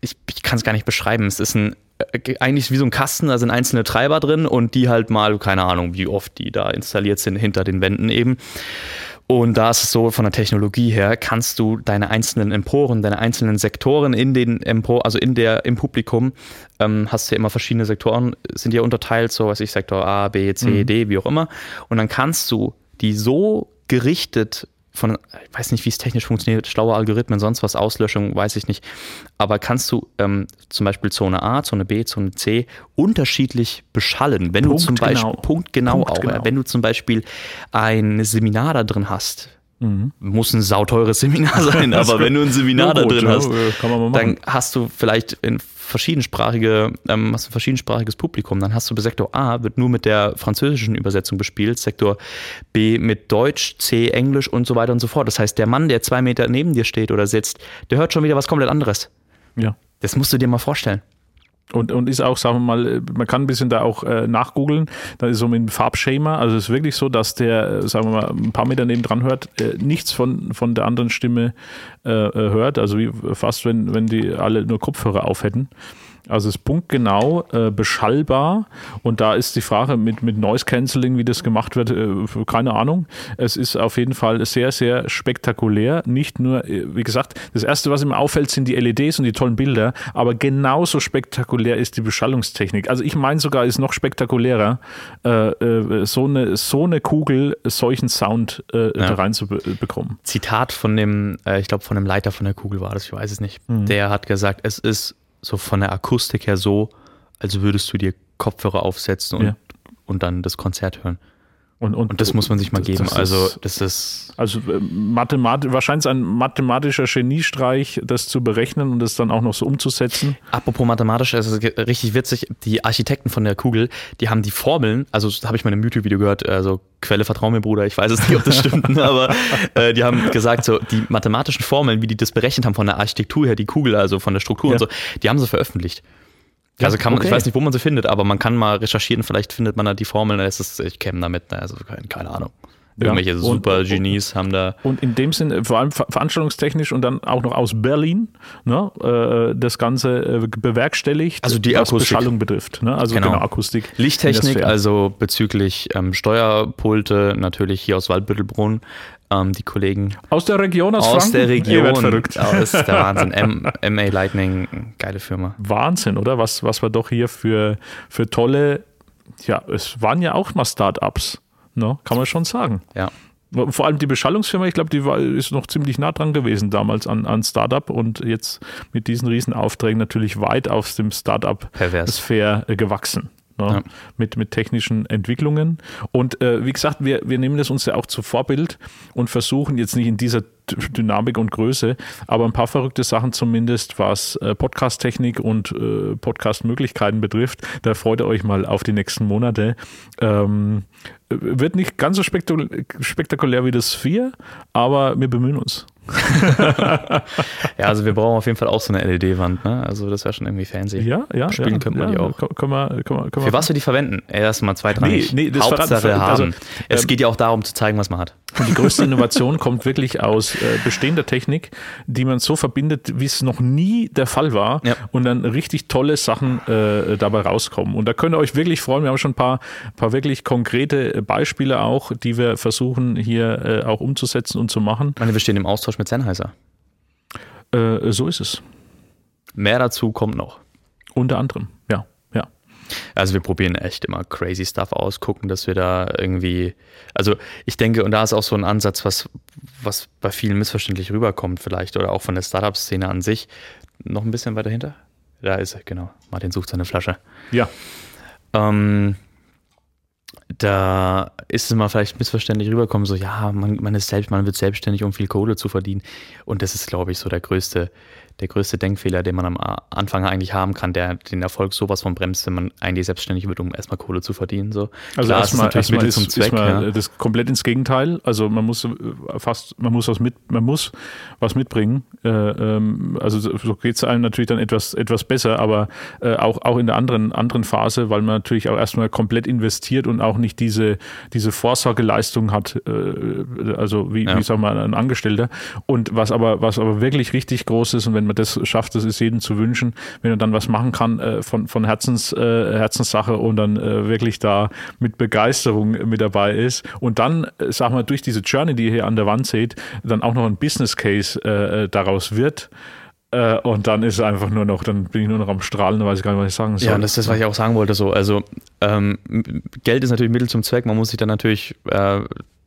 ich, ich kann es gar nicht beschreiben. Es ist ein äh, eigentlich wie so ein Kasten, da sind einzelne Treiber drin und die halt mal, keine Ahnung, wie oft die da installiert sind hinter den Wänden eben. Und da ist es so, von der Technologie her, kannst du deine einzelnen Emporen, deine einzelnen Sektoren in den Empor, also in der, im Publikum, ähm, hast du ja immer verschiedene Sektoren, sind ja unterteilt, so was ich, Sektor A, B, C, D, wie auch immer. Und dann kannst du die so gerichtet von, ich weiß nicht, wie es technisch funktioniert, schlaue Algorithmen, sonst was, Auslöschung, weiß ich nicht. Aber kannst du ähm, zum Beispiel Zone A, Zone B, Zone C unterschiedlich beschallen, wenn du zum. Beispiel, punktgenau auch, Punktgenau. ja, wenn du zum Beispiel ein Seminar da drin hast, Muss ein sauteures Seminar *laughs* sein, aber wenn du ein Seminar da drin hast, dann hast du vielleicht in verschiedensprachige, ähm, hast ein verschiedensprachiges Publikum. Dann hast du bei Sektor A wird nur mit der französischen Übersetzung bespielt, Sektor B mit Deutsch, C Englisch und so weiter und so fort. Das heißt, der Mann, der zwei Meter neben dir steht oder sitzt, der hört schon wieder was komplett anderes. Ja. Das musst du dir mal vorstellen. Und, und ist auch, sagen wir mal, äh, man kann ein bisschen da auch äh, nachgoogeln. Da ist so mit dem Farbschema. Also es ist wirklich so, dass der, äh, sagen wir mal, ein paar Meter neben dran hört, äh, nichts von, von der anderen Stimme äh, äh, hört. Also wie fast, wenn, wenn die alle nur Kopfhörer auf hätten. Also es ist punktgenau äh, beschallbar und da ist die Frage mit, mit Noise Cancelling, wie das gemacht wird, äh, keine Ahnung. Es ist auf jeden Fall sehr, sehr spektakulär. Nicht nur, äh, wie gesagt, das erste, was mir auffällt, sind die LEDs und die tollen Bilder, aber genauso spektakulär ist die Beschallungstechnik. Also ich meine sogar, ist noch spektakulärer, äh, äh, so, eine, so eine Kugel solchen Sound äh, da reinzubekommen. Zitat von dem, ich glaube, von dem Leiter von der Kugel war das, ich weiß es nicht. Der hat gesagt, es ist so von der Akustik her so, als würdest du dir Kopfhörer aufsetzen und, Ja. und dann das Konzert hören. Und, Und das muss man sich mal das- geben. das also, ist- das ist. Also äh, Mathemat wahrscheinlich ein mathematischer Geniestreich, das zu berechnen und das dann auch noch so umzusetzen. Apropos mathematisch, es ist ge- richtig witzig. Die Architekten von der Kugel, die haben die Formeln, also habe ich mal in einem YouTube-Video gehört, also Quelle vertrau mir, Bruder, ich weiß es nicht, ob das stimmt, *laughs* aber äh, die haben gesagt, so die mathematischen Formeln, wie die das berechnet haben von der Architektur her, die Kugel, also von der Struktur Ja. und so, die haben sie veröffentlicht. Ja, also kann man, okay. ich weiß nicht, wo man sie findet, aber man kann mal recherchieren, vielleicht findet man da die Formeln, es ist, ich käme damit, ne, also keine, Ahnung. Ja. Irgendwelche Und- super Genies haben da. Und in dem Sinne, vor allem ver veranstaltungstechnisch und dann auch noch aus Berlin, ne, äh, das Ganze äh, bewerkstelligt, Also die was Akustik. Beschallung betrifft. Ne? Also genau, Genau. Akustik. Lichttechnik, also bezüglich ähm, Steuerpulte, natürlich hier aus Waldbüttelbrunn, ähm, die Kollegen Aus der Region, aus, aus Franken? der Ihr Region. werdet verrückt. Aus der *laughs* Wahnsinn. M MA Lightning, geile Firma. Wahnsinn, oder? Was, was wir doch hier für, für tolle, ja, es waren ja auch mal Start-ups, ne? kann man schon sagen. Ja. Vor allem die Beschallungsfirma, ich glaube, die war, ist noch ziemlich nah dran gewesen damals an, an Startup und jetzt mit diesen riesen Aufträgen natürlich weit aus dem. Startup-Sphäre äh, gewachsen. Ne? Ja. Mit, mit technischen Entwicklungen. Und äh, wie gesagt, wir, wir nehmen das uns ja auch zu Vorbild und versuchen jetzt nicht in dieser Dynamik und Größe, aber ein paar verrückte Sachen zumindest, was äh, Podcast-Technik und äh, Podcast-Möglichkeiten betrifft. Da freut ihr euch mal auf die nächsten Monate. Ähm, wird nicht ganz so spektakul spektakulär wie das 4, aber wir bemühen uns. *laughs* Ja, also wir brauchen auf jeden Fall auch so eine LED-Wand, ne? Also das wäre schon irgendwie fancy. Ja, ja. Spielen ja, könnte man ja, die auch. Können wir, können wir, können Für was wir die verwenden? Erstmal zweitrangig. Nee, nee, das Hauptsache verraten- also, haben. es ähm, geht ja auch darum zu zeigen, was man hat. Und die größte *laughs* Innovation kommt wirklich aus äh, bestehender Technik, die man so verbindet, wie es noch nie der Fall war. Ja. Und dann richtig tolle Sachen äh, dabei rauskommen. Und da könnt ihr euch wirklich freuen. Wir haben schon ein paar, paar wirklich konkrete Beispiele auch, die wir versuchen hier äh, auch umzusetzen und zu machen. Ich meine, wir stehen im Austausch mit Sennheiser. Äh, so ist es. Mehr dazu kommt noch. Unter anderem, ja. ja. Also wir probieren echt immer crazy Stuff aus, gucken, dass wir da irgendwie, also ich denke, und da ist auch so ein Ansatz, was, was bei vielen missverständlich rüberkommt vielleicht, oder auch von der Startup-Szene an sich. Noch ein bisschen weiter hinter? Da ist er, genau. Martin sucht seine Flasche. Ja, Ähm, da ist es mal vielleicht missverständlich rüberkommen, so ja, man, man ist selbst, man wird selbstständig, um viel Kohle zu verdienen. Und das ist, glaube ich, so der größte, der größte Denkfehler, den man am Anfang eigentlich haben kann, der den Erfolg sowas von bremst, wenn man eigentlich selbstständig wird, um erstmal Kohle zu verdienen. So. Also Klar, es ist erstmal, erstmal ist, zum ist Zweck. mal ja. das komplett ins Gegenteil. Also man muss äh, fast, man muss was mit, man muss was mitbringen. Äh, ähm, also so geht es einem natürlich dann etwas, etwas besser, aber äh, auch, auch in der anderen, anderen Phase, weil man natürlich auch erstmal komplett investiert und auch nicht diese, diese Vorsorgeleistung hat, also wie, Ja. wie sagen wir, ein Angestellter. Und was aber, was aber wirklich richtig groß ist, und wenn man das schafft, das ist jedem zu wünschen, wenn er dann was machen kann äh, von, von Herzens, äh, Herzenssache und dann äh, wirklich da mit Begeisterung mit dabei ist und dann, äh, sag mal, durch diese Journey, die ihr hier an der Wand seht, dann auch noch ein Business Case äh, daraus wird. Äh, und dann ist es einfach nur noch, dann bin ich nur noch am Strahlen, da weiß ich gar nicht, was ich sagen soll. Ja, und das ist das, was ich auch sagen wollte. So, also ähm, Geld ist natürlich Mittel zum Zweck. Man muss sich dann natürlich äh,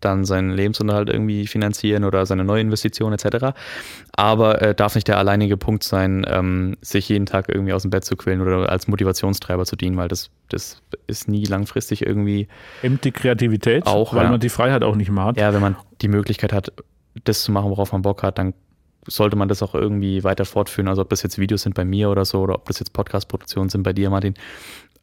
dann seinen Lebensunterhalt irgendwie finanzieren oder seine neue Investition etc. Aber äh, darf nicht der alleinige Punkt sein, ähm, sich jeden Tag irgendwie aus dem Bett zu quälen oder als Motivationstreiber zu dienen, weil das, das ist nie langfristig irgendwie, Hemmt die Kreativität, Auch, weil ja. man die Freiheit auch nicht mehr hat. ja, wenn man die Möglichkeit hat, das zu machen, worauf man Bock hat, dann sollte man das auch irgendwie weiter fortführen. Also ob das jetzt Videos sind bei mir oder so, oder ob das jetzt Podcast-Produktionen sind bei dir, Martin.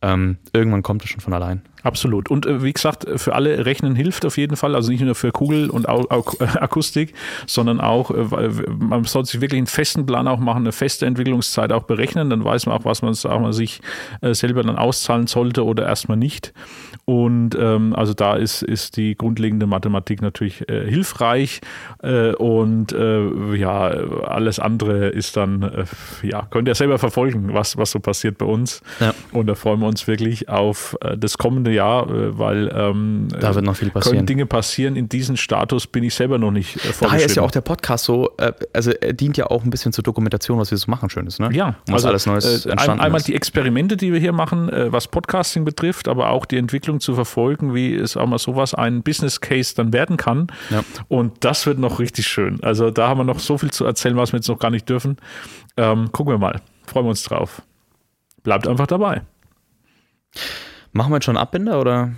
Ähm, irgendwann kommt es schon von allein. Absolut. Und äh, wie gesagt, für alle Rechnen hilft auf jeden Fall. Also nicht nur für Kugel und Au Au *laughs* Akustik, sondern auch, äh, man sollte sich wirklich einen festen Plan auch machen, eine feste Entwicklungszeit auch berechnen. Dann weiß man auch, was man, sagen wir, sich äh, selber dann auszahlen sollte oder erstmal nicht. Und ähm, also da ist, ist die grundlegende Mathematik natürlich äh, hilfreich. Äh, und äh, ja, alles andere ist dann, äh, ja, könnt ihr selber verfolgen, was, was so passiert bei uns. Ja. Und da freuen wir uns wirklich auf äh, das kommende Jahr, äh, weil ähm, Da wird noch viel passieren. können Dinge passieren. In diesem Status bin ich selber noch nicht äh, Daher ist ja auch der Podcast so, also er dient ja auch ein bisschen zur Dokumentation, was wir so machen, Schönes, ne? Ja, was alles Neues äh, ein, entstanden einmal ist. die Experimente, die wir hier machen, was Podcasting betrifft, aber auch die Entwicklung zu verfolgen, wie es auch mal sowas ein Business Case dann werden kann. Ja. Und das wird noch richtig schön. Also da haben wir noch so viel zu erzählen, was wir jetzt noch gar nicht dürfen. Ähm, gucken wir mal. Freuen wir uns drauf. Bleibt einfach dabei. Machen wir jetzt schon Abbinder oder?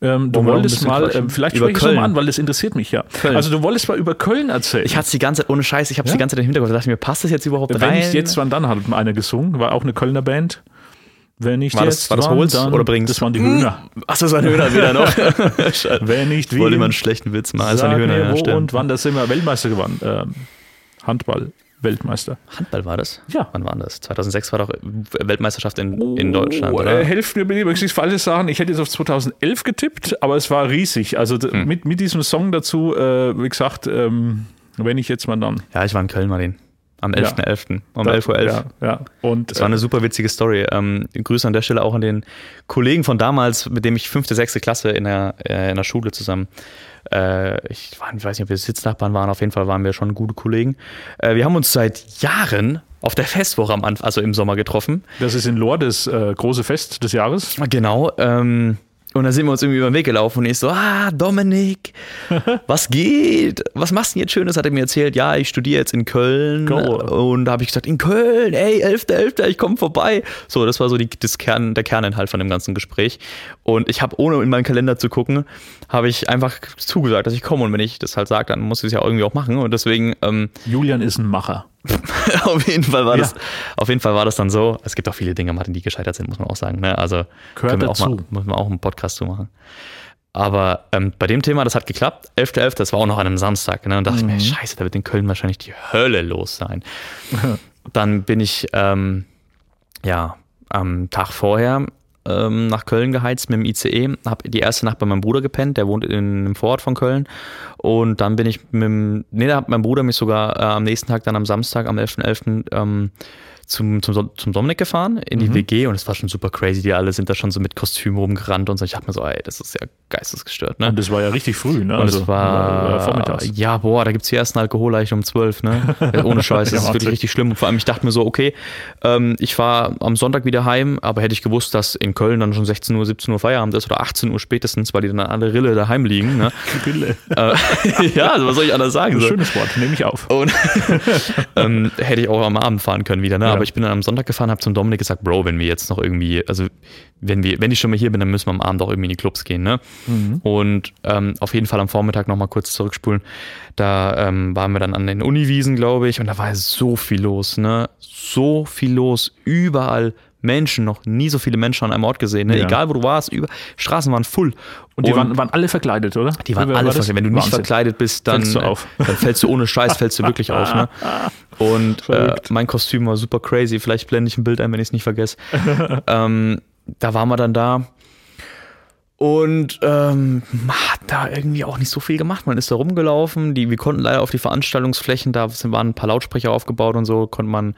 Ähm, du wolltest mal, ähm, vielleicht Über spreche ich mal an, weil das interessiert mich ja. Köln. Also du wolltest mal über Köln erzählen. Ich hatte es die ganze Zeit, ohne Scheiß, ich habe es Ja? die ganze Zeit im Hintergrund. Da dachte ich mir, passt das jetzt überhaupt Wenn rein? nicht jetzt, wann dann hat einer gesungen, war auch eine Kölner Band. Wenn nicht War das- jetzt, war das Holz dann? oder Brings? Das waren die Höhner. Ach, das war ein Höhner wieder noch. *laughs* Wenn nicht wie. Wollte immer einen schlechten Witz machen. Das war Sag die Höhner. mir, ja, wo stimmt. und wann, da sind wir Weltmeister geworden. Ähm, Handball, Weltmeister. Handball war das? Ja. Wann war das? 2006 war doch Weltmeisterschaft in, in Deutschland, Oh, oder? Äh, helft mir bitte, ich falsche sagen. Ich hätte jetzt auf 2011 getippt, aber es war riesig. Also Hm. mit, mit diesem Song dazu, äh, wie gesagt, ähm, wenn ich jetzt mal dann. Ja, ich war in Köln, Martin. Am 11.11. Um Da- 11.11 Uhr. Ja, ja. Und Das war eine super witzige Story. Ähm, Grüße an der Stelle auch an den Kollegen von damals, mit dem ich fünfte, sechste Klasse in der, äh, in der Schule zusammen. Äh, ich, war, ich weiß nicht, ob wir Sitznachbarn waren, auf jeden Fall waren wir schon gute Kollegen. Äh, wir haben uns seit Jahren auf der Festwoche am Anfang, also im Sommer getroffen. das ist in Lohr das äh, große Fest des Jahres. Genau. Ähm, und dann sind wir uns irgendwie über den Weg gelaufen und ich so, ah, Dominik, *laughs* was geht? Was machst du denn jetzt Schönes? Hat er mir erzählt, ja, ich studiere jetzt in Köln. Go. Und da habe ich gesagt, in Köln, ey, 11.11., ich komme vorbei. So, das war so die, das Kern, der Kerninhalt von dem ganzen Gespräch. Und ich habe, ohne in meinen Kalender zu gucken, habe ich einfach zugesagt, dass ich komme. Und wenn ich das halt sage, dann muss ich es ja irgendwie auch machen. Und deswegen, ähm, Julian ist ein Macher. *laughs* auf jeden Fall war Ja. das, auf jeden Fall war das dann so. Es gibt auch viele Dinge, Martin, die gescheitert sind, muss man auch sagen. Ne? Also Gehört können wir auch dazu. mal, muss man auch einen Podcast zu machen. Aber ähm, bei dem Thema, das hat geklappt. 11.11., das war auch noch an einem Samstag. Ne? Und dachte Mhm. ich mir, scheiße, da wird in Köln wahrscheinlich die Hölle los sein. *laughs* dann bin ich, ähm, ja, am Tag vorher ähm, nach Köln geheizt mit dem ICE, habe die erste Nacht bei meinem Bruder gepennt, der wohnt in einem Vorort von Köln. Und dann bin ich mit dem, nee, da hat mein Bruder mich sogar äh, am nächsten Tag, dann am Samstag, am 11.11., ähm, zum, zum, zum Dominik gefahren, in die WG und es war schon super crazy. Die alle sind da schon so mit Kostüm rumgerannt und so. Ich dachte mir so, ey, das ist ja geistesgestört, ne? Und das war ja richtig früh, ne? Und es war äh, vormittags. Ja, boah, da gibt es die ersten Alkoholleichen um 12, ne? Ohne *laughs* Scheiß, das Ja, ist wirklich richtig schlimm. Und vor allem, ich dachte mir so, okay, ähm, ich fahre am Sonntag wieder heim, aber hätte ich gewusst, dass in Köln dann schon 16 Uhr, 17 Uhr Feierabend ist oder 18 Uhr spätestens, weil die dann alle Rille daheim liegen, ne? *laughs* Brille. äh, *laughs* ja, also was soll ich anders sagen? So. Schönes Wort, nehme ich auf. Und ähm, hätte ich auch am Abend fahren können wieder, ne? Aber ich bin dann am Sonntag gefahren, habe zum Dominik gesagt, Bro, wenn wir jetzt noch irgendwie, also wenn wir, wenn ich schon mal hier bin, dann müssen wir am Abend auch irgendwie in die Clubs gehen, ne? Und ähm, auf jeden Fall am Vormittag nochmal kurz zurückspulen. Da ähm, waren wir dann an den Uniwiesen, glaube ich, und da war so viel los, ne? So viel los, überall Menschen, noch nie so viele Menschen an einem Ort gesehen, ne? Ja. Egal wo du warst, über Straßen waren full. Und die waren, waren alle verkleidet, oder? Die waren Wie war alle das? verkleidet. Wenn du nicht Wahnsinn. verkleidet bist, dann Fällst du auf. äh, *laughs* Dann fällst du ohne Scheiß, fällst du *laughs* wirklich auf. Ne? Und äh, mein Kostüm war super crazy. Vielleicht blende ich ein Bild ein, wenn ich es nicht vergesse. *laughs* ähm, da waren wir dann da. Und ähm, man hat da irgendwie auch nicht so viel gemacht. Man ist da rumgelaufen. Die, wir konnten leider auf die Veranstaltungsflächen, da waren ein paar Lautsprecher aufgebaut und so, konnte man,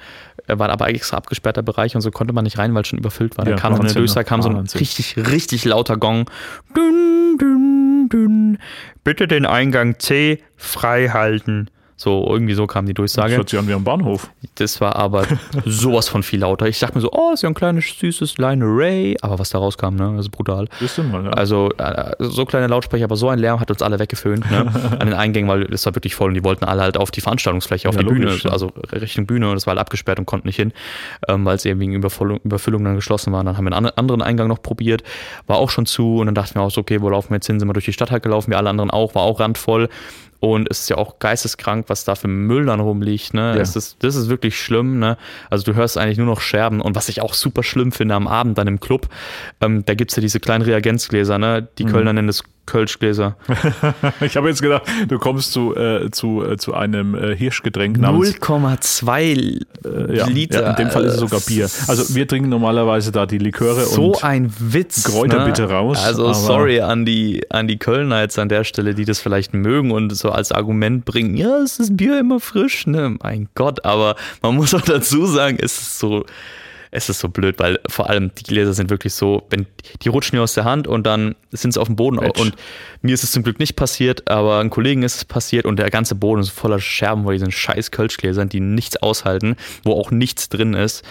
war aber extra abgesperrter Bereich und so konnte man nicht rein, weil es schon überfüllt war. Da Ja, kam von der Wahnsinn, Durchsage kam so ein Wahnsinn. richtig, richtig lauter Gong. Dün, dün, dün. Bitte den Eingang C frei halten. So, irgendwie so kam die Das Durchsage. hört sich an wie am Bahnhof. Das war aber *laughs* sowas von viel lauter. Ich dachte mir so, oh, ist ja ein kleines, süßes Line Ray. Aber was da rauskam, ne, das ist brutal. Ihr mal, ja. Also äh, so kleine Lautsprecher, aber so ein Lärm hat uns alle weggeföhnt ne? *laughs* an den Eingängen, weil es war wirklich voll und die wollten alle halt auf die Veranstaltungsfläche, auf Ja, die Bühne, logisch, ja. also Richtung Bühne und es war halt abgesperrt und konnten nicht hin, ähm, weil es eben wegen Überfüllung, Überfüllung dann geschlossen war. Dann haben wir einen an- anderen Eingang noch probiert, war auch schon zu und dann dachten wir auch so, okay, wo laufen wir jetzt hin? Sind wir durch die Stadt halt gelaufen, wir alle anderen auch, war auch randvoll. Und es ist ja auch geisteskrank, was da für Müll dann rumliegt. Ne? Ja. Ist, das ist wirklich schlimm. Ne? Also du hörst eigentlich nur noch Scherben. Und was ich auch super schlimm finde am Abend dann im Club, ähm, da gibt es ja diese kleinen Reagenzgläser. Ne? Die Kölner nennen das Kölschgläser. *laughs* Ich habe jetzt gedacht, du kommst zu, äh, zu, äh, zu einem äh, Hirschgetränk namens 0,2 äh, ja, Liter. Ja, in dem Fall ist es sogar Bier. Also wir trinken normalerweise da die Liköre so und ein Witz. Kräuterbitte ne? raus, Also sorry an die, an die Kölner jetzt an der Stelle, die das vielleicht mögen und so als Argument bringen, ja, es ist Bier immer frisch, ne? Mein Gott, aber man muss auch dazu sagen, es ist so, es ist so blöd, weil vor allem die Gläser sind wirklich so, wenn die rutschen mir aus der Hand und dann sind sie auf dem Boden Mensch. und mir ist es zum Glück nicht passiert, aber einem Kollegen ist es passiert und der ganze Boden ist voller Scherben vor diesen scheiß Kölschgläsern, die nichts aushalten, wo auch nichts drin ist.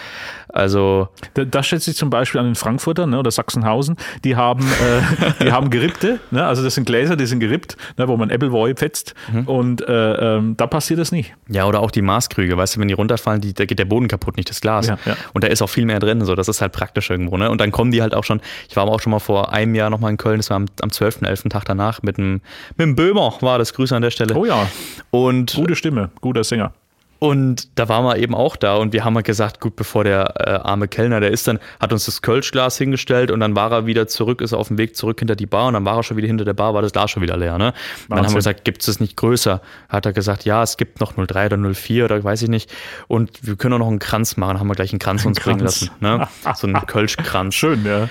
Also Da, da schätze ich zum Beispiel an den Frankfurter ne, oder Sachsenhausen, die haben, äh, *laughs* die haben gerippte, ne, also das sind Gläser, die sind gerippt, ne, wo man Appleboy fetzt Mhm. und äh, ähm, da passiert das nicht. Ja, oder auch die Maßkrüge, weißt du, wenn die runterfallen, die, da geht der Boden kaputt, nicht das Glas. Ja, ja. Und da ist auch viel mehr drin, so, das ist halt praktisch irgendwo, ne? Und dann kommen die halt auch schon, ich war aber auch schon mal vor einem Jahr nochmal in Köln, das war am, am 12., 11. Tag danach, mit dem, mit dem Böhmer war das, Grüße an der Stelle. Oh ja, Und gute Stimme, guter Sänger. Und da waren wir eben auch da und wir haben halt gesagt, gut, bevor der äh, arme Kellner, der ist dann, hat uns das Kölschglas hingestellt und dann war er wieder zurück, ist auf dem Weg zurück hinter die Bar und dann war er schon wieder hinter der Bar, war das Glas schon wieder leer, ne? Dann haben wir gesagt, gibt es das nicht größer? Hat er gesagt, ja, es gibt noch 03 oder 04 oder weiß ich nicht. Und wir können auch noch einen Kranz machen, haben wir gleich einen Kranz uns bringen Kranz. lassen, ne? So einen *laughs* Kölschkranz. Schön, ja.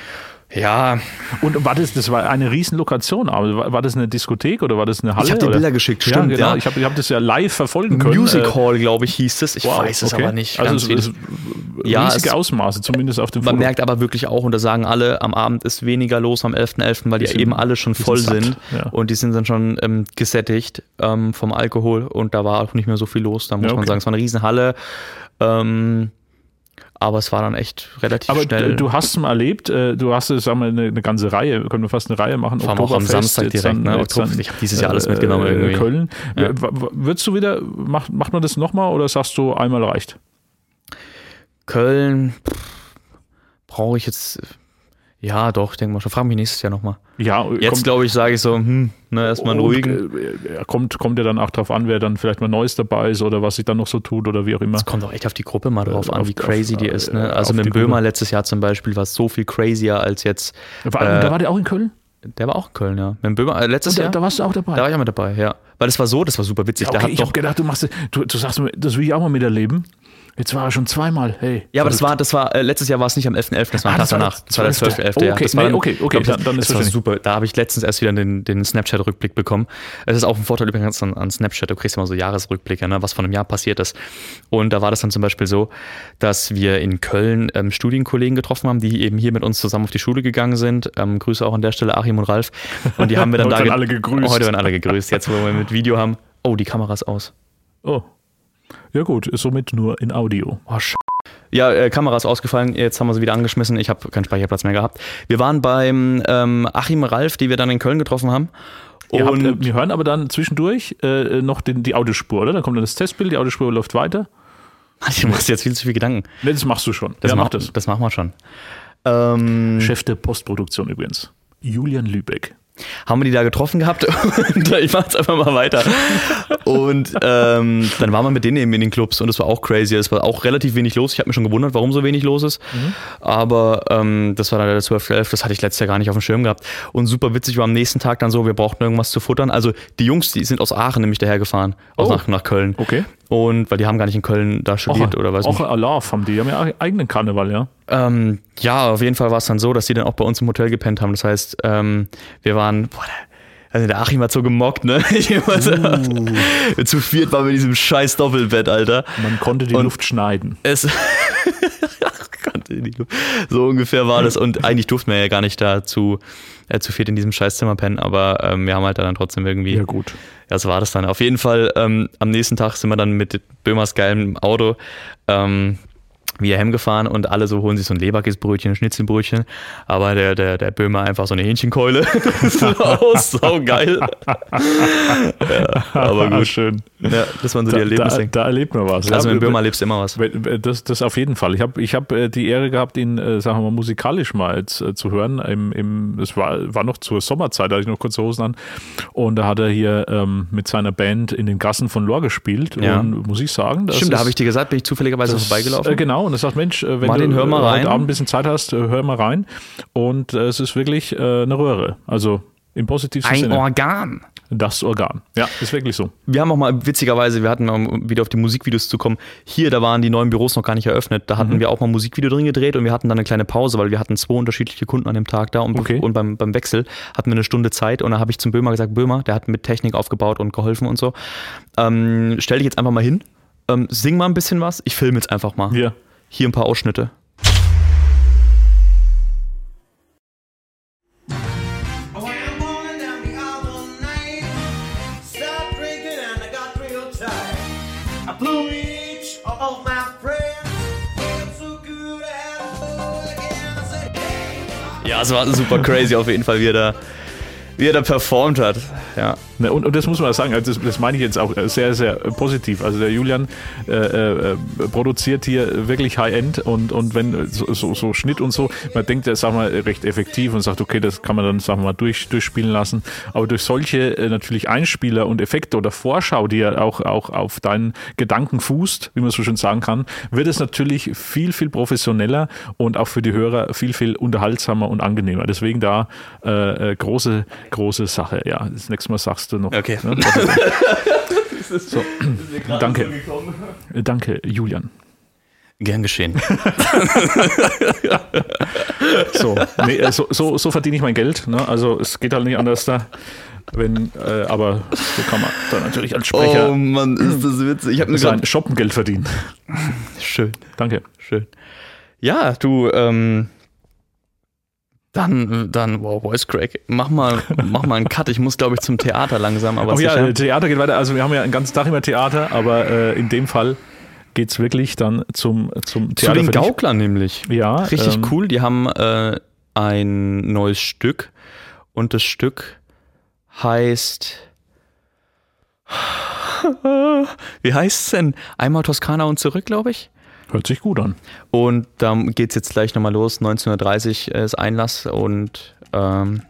Ja, Und war das, das war eine riesen Lokation, aber war, war das eine Diskothek oder war das eine Halle? hab dir oder? Bilder geschickt, ja, stimmt, Genau. ja. Ich habe ich hab das ja live verfolgen können. Music Äh, Hall, glaube ich, hieß es. Ich wow, weiß es okay. aber nicht. Also ganz es, viel. es, Ja, riesige es- Ausmaße, zumindest auf dem Man Foto. merkt aber wirklich auch, und das sagen alle, am Abend ist weniger los am 11.11., weil die, sind- eben alle schon die sind voll satt, sind. ja. Und die sind dann schon ähm, gesättigt ähm, vom Alkohol und da war auch nicht mehr so viel los. Da muss Ja, man okay. sagen, es war eine Riesenhalle. Ähm, aber es war dann echt relativ Aber schnell. d- du hast es mal erlebt, äh, du hast sagen wir, eine, eine ganze Reihe, können wir fast eine Reihe machen. Vor allem auch am Samstag direkt, ne? jetzt Oktober- ich hab dieses Jahr alles mitgenommen äh, irgendwie. Köln. Ja. Würdest du wieder, macht, macht man das nochmal oder sagst du, einmal reicht? Köln brauche ich jetzt. Ja, doch, ich denke mal schon. Frag mich nächstes Jahr nochmal. Ja, Jetzt, glaube ich, sage ich so, hm, ne, erstmal einen ruhigen. äh, kommt, kommt ja dann auch drauf an, wer dann vielleicht mal Neues dabei ist oder was sich dann noch so tut oder wie auch immer. Es kommt auch echt auf die Gruppe mal drauf Äh, an, auf- wie crazy auf- die ist. äh, Ne? Also auf mit dem Böhmer Gruppe. letztes Jahr zum Beispiel war es so viel crazier als jetzt. War, Äh, da war der auch in Köln? Der war auch in Köln, ja. Mit dem Böhmer, äh, letztes da, Jahr. da warst du auch dabei. Da war ich auch mit dabei, ja. Weil das war so, das war super witzig. ja, da okay, ich doch, habe gedacht, du machst, du, du sagst mir, das will ich auch mal miterleben. Jetzt war er schon zweimal. Hey. ja, aber das war, das war, äh, letztes Jahr war es nicht am 11.11., das war Ah, das danach. Das war der 12.. 12.11., ja. Okay, das war nee, okay, okay, glaub dann- dann ist das war super. Da habe ich letztens erst wieder den, den Snapchat-Rückblick bekommen. Es ist auch ein Vorteil übrigens an, an Snapchat, du kriegst immer so Jahresrückblicke, ne, was von einem Jahr passiert ist. Und da war das dann zum Beispiel so, dass wir in Köln ähm, Studienkollegen getroffen haben, die eben hier mit uns zusammen auf die Schule gegangen sind. Ähm, Grüße auch an der Stelle Achim und Ralf. Und die haben wir dann *laughs* Heute da werden ge- alle gegrüßt. Heute werden alle gegrüßt. Jetzt, wo wir mit Video haben. Oh, die Kamera ist aus. Oh. Ja gut, ist somit nur in Audio. Oh, Sch ja, äh, Kamera ist ausgefallen, jetzt haben wir sie wieder angeschmissen. Ich habe keinen Speicherplatz mehr gehabt. Wir waren beim ähm, Achim Ralf, die wir dann in Köln getroffen haben. Ihr habt, Und äh, wir hören aber dann zwischendurch äh, noch den, die Audiospur, oder? Dann kommt dann das Testbild, die Audiospur läuft weiter. du machst jetzt viel zu viel Gedanken. Ne, das machst du schon. Das, ja, macht, mach das. das machen wir schon. Ähm, Chef der Postproduktion übrigens. Julian Lübeck. Haben wir die da getroffen gehabt *laughs* und ich mach jetzt einfach mal weiter. Und ähm, dann waren wir mit denen eben in den Clubs und es war auch crazy. Es war auch relativ wenig los. Ich habe mich schon gewundert, warum so wenig los ist. Aber ähm, das war dann der 12.11., das hatte ich letztes Jahr gar nicht auf dem Schirm gehabt. Und super witzig war am nächsten Tag dann so, wir brauchten irgendwas zu futtern. Also die Jungs, die sind aus Aachen nämlich dahergefahren, aus Oh. nach, nach Köln. Okay. Und weil die haben gar nicht in Köln da studiert oder was auch Alarv haben die. Die haben ja eigenen Karneval, ja. ähm, ja, auf jeden Fall war es dann so, dass die dann auch bei uns im Hotel gepennt haben. Das heißt, ähm, wir waren, boah, der, also der Achim hat so gemockt, ne? *laughs* Uh. *laughs* Zu viert waren wir in diesem scheiß Doppelbett, Alter. Man konnte die Und- Luft schneiden. Es *laughs* Gott, in die Luft. so ungefähr war das. Und eigentlich durften wir ja gar nicht da zu, äh, zu viert in diesem scheiß Zimmer pennen, aber ähm, wir haben halt dann trotzdem irgendwie Ja, gut. ja, so war das dann. Auf jeden Fall, ähm, am nächsten Tag sind wir dann mit Böhmers geilem Auto ähm, wir heimgefahren und alle so holen sich so ein Leberkäsebrötchen, Schnitzelbrötchen, aber der, der, der Böhmer einfach so eine Hähnchenkeule. so aus, sau geil. ja, aber gut. Schön. Ja, das waren so die Da, Erlebnisse. da, da erlebt man was. also Ja, in Böhmer lebst immer was. Das, das auf jeden Fall. Ich habe ich hab äh, die Ehre gehabt, ihn, äh, sagen wir mal, musikalisch mal jetzt, äh, zu hören. Im, im, das war, war noch zur Sommerzeit, da hatte ich noch kurze Hosen an. Und da hat er hier ähm, mit seiner Band in den Gassen von Lor gespielt. Ja. Und muss ich sagen, das Stimmt, da ist- habe ich dir gesagt, bin ich zufälligerweise das- vorbeigelaufen. Äh, genau, und er sagt, Mensch, äh, wenn Martin, du äh, rein. heute Abend ein bisschen Zeit hast, äh, hör mal rein. Und es ist wirklich eine Röhre. Also im positivsten Ein Sinne. Organ. Das Organ. Ja, ist wirklich so. Wir haben auch mal, witzigerweise, wir hatten, um wieder auf die Musikvideos zu kommen, hier, da waren die neuen Büros noch gar nicht eröffnet. Da Mhm. hatten wir auch mal ein Musikvideo drin gedreht und wir hatten dann eine kleine Pause, weil wir hatten zwei unterschiedliche Kunden an dem Tag da und, Okay. und beim, beim Wechsel hatten wir eine Stunde Zeit und da habe ich zum Böhmer gesagt, Böhmer, der hat mit Technik aufgebaut und geholfen und so. Ähm, stell dich jetzt einfach mal hin, ähm, sing mal ein bisschen was, ich filme jetzt einfach mal. Hier. Hier ein paar Ausschnitte. Ja, es war super crazy auf jeden Fall, wie er da, wie er da performt hat. Ja. Ne, und, und das muss man sagen, also das, das meine ich jetzt auch äh, sehr, sehr äh, positiv. Also der Julian äh, äh, produziert hier wirklich High-End und, und wenn äh, so, so, so Schnitt und so, man denkt, ist sag mal, recht effektiv und sagt, okay, das kann man dann wir mal durch, durchspielen lassen. Aber durch solche äh, natürlich Einspieler und Effekte oder Vorschau, die ja auch, auch auf deinen Gedanken fußt, wie man so schön sagen kann, wird es natürlich viel, viel professioneller und auch für die Hörer viel, viel unterhaltsamer und angenehmer. Deswegen da äh, große, große Sache. Ja, das nächste Mal sagst du noch. Okay. Ne? *laughs* so. Danke. Äh, Danke, Julian. Gern geschehen. *laughs* So, nee, äh, so, so, so verdiene ich mein Geld. Ne? Also es geht halt nicht anders da. Wenn, äh, aber so kann man dann natürlich als Sprecher Oh Mann, ist das witzig. Ich habe mir sein Shoppengeld verdienen. schön. Danke. Schön. Ja, du, ähm, dann, dann, wow, Voice Crack, mach mal, mach mal einen Cut. Ich muss, glaube ich, zum Theater langsam, aber Oh ja, sicher. Theater geht weiter. Also wir haben ja einen ganzen Tag immer Theater, aber äh, in dem Fall geht es wirklich dann zum, zum Zu Theater. den für dich. Gauklern nämlich. Ja, Richtig ähm, cool. Die haben äh, ein neues Stück und das Stück heißt. *laughs* Wie heißt es denn? Einmal Toskana und zurück, glaube ich. Hört sich gut an. Und da geht es jetzt gleich nochmal los. 1930 ist Einlass und ähm,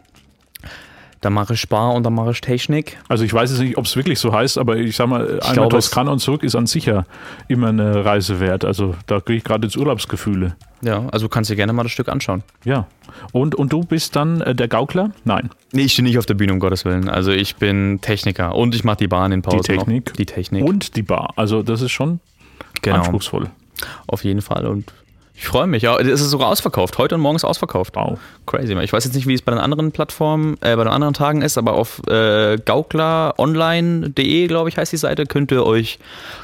da mache ich Spar und da mache ich Technik. Also ich weiß jetzt nicht, ob es wirklich so heißt, aber ich sag mal, einmal glaube, es- Toskana und zurück ist an sich ja immer eine Reise wert. Also da kriege ich gerade jetzt Urlaubsgefühle. Ja, also kannst du gerne mal das Stück anschauen. Ja. Und, und du bist dann äh, der Gaukler? Nein. Nee, ich stehe nicht auf der Bühne, um Gottes Willen. Also ich bin Techniker und ich mache die Bahn in Pause. Die Technik. Noch. Die Technik. Und die Bar. Also das ist schon genau. anspruchsvoll. Auf jeden Fall. Und ich freue mich. Ja, es ist sogar ausverkauft. Heute und morgen ist ausverkauft. Wow. Crazy. Ich weiß jetzt nicht, wie es bei den anderen Plattformen, äh, bei den anderen Tagen ist, aber auf äh, gaukleronline.de, glaube ich, heißt die Seite, könnt ihr euch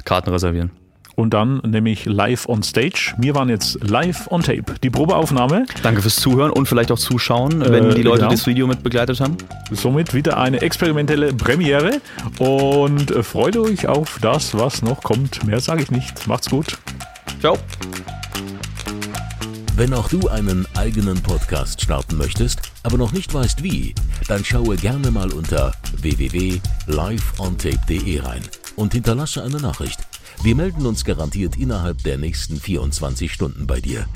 Karten reservieren. Und dann nämlich live on stage. Wir waren jetzt live on tape. Die Probeaufnahme. Danke fürs Zuhören und vielleicht auch Zuschauen, wenn Äh, die Leute genau. das Video mit begleitet haben. Somit wieder eine experimentelle Premiere. Und äh, freut euch auf das, was noch kommt. Mehr sage ich nicht. Macht's gut. Ciao. Wenn auch du einen eigenen Podcast starten möchtest, aber noch nicht weißt wie, dann schaue gerne mal unter www.liveontape.de rein und hinterlasse eine Nachricht. Wir melden uns garantiert innerhalb der nächsten 24 Stunden bei dir.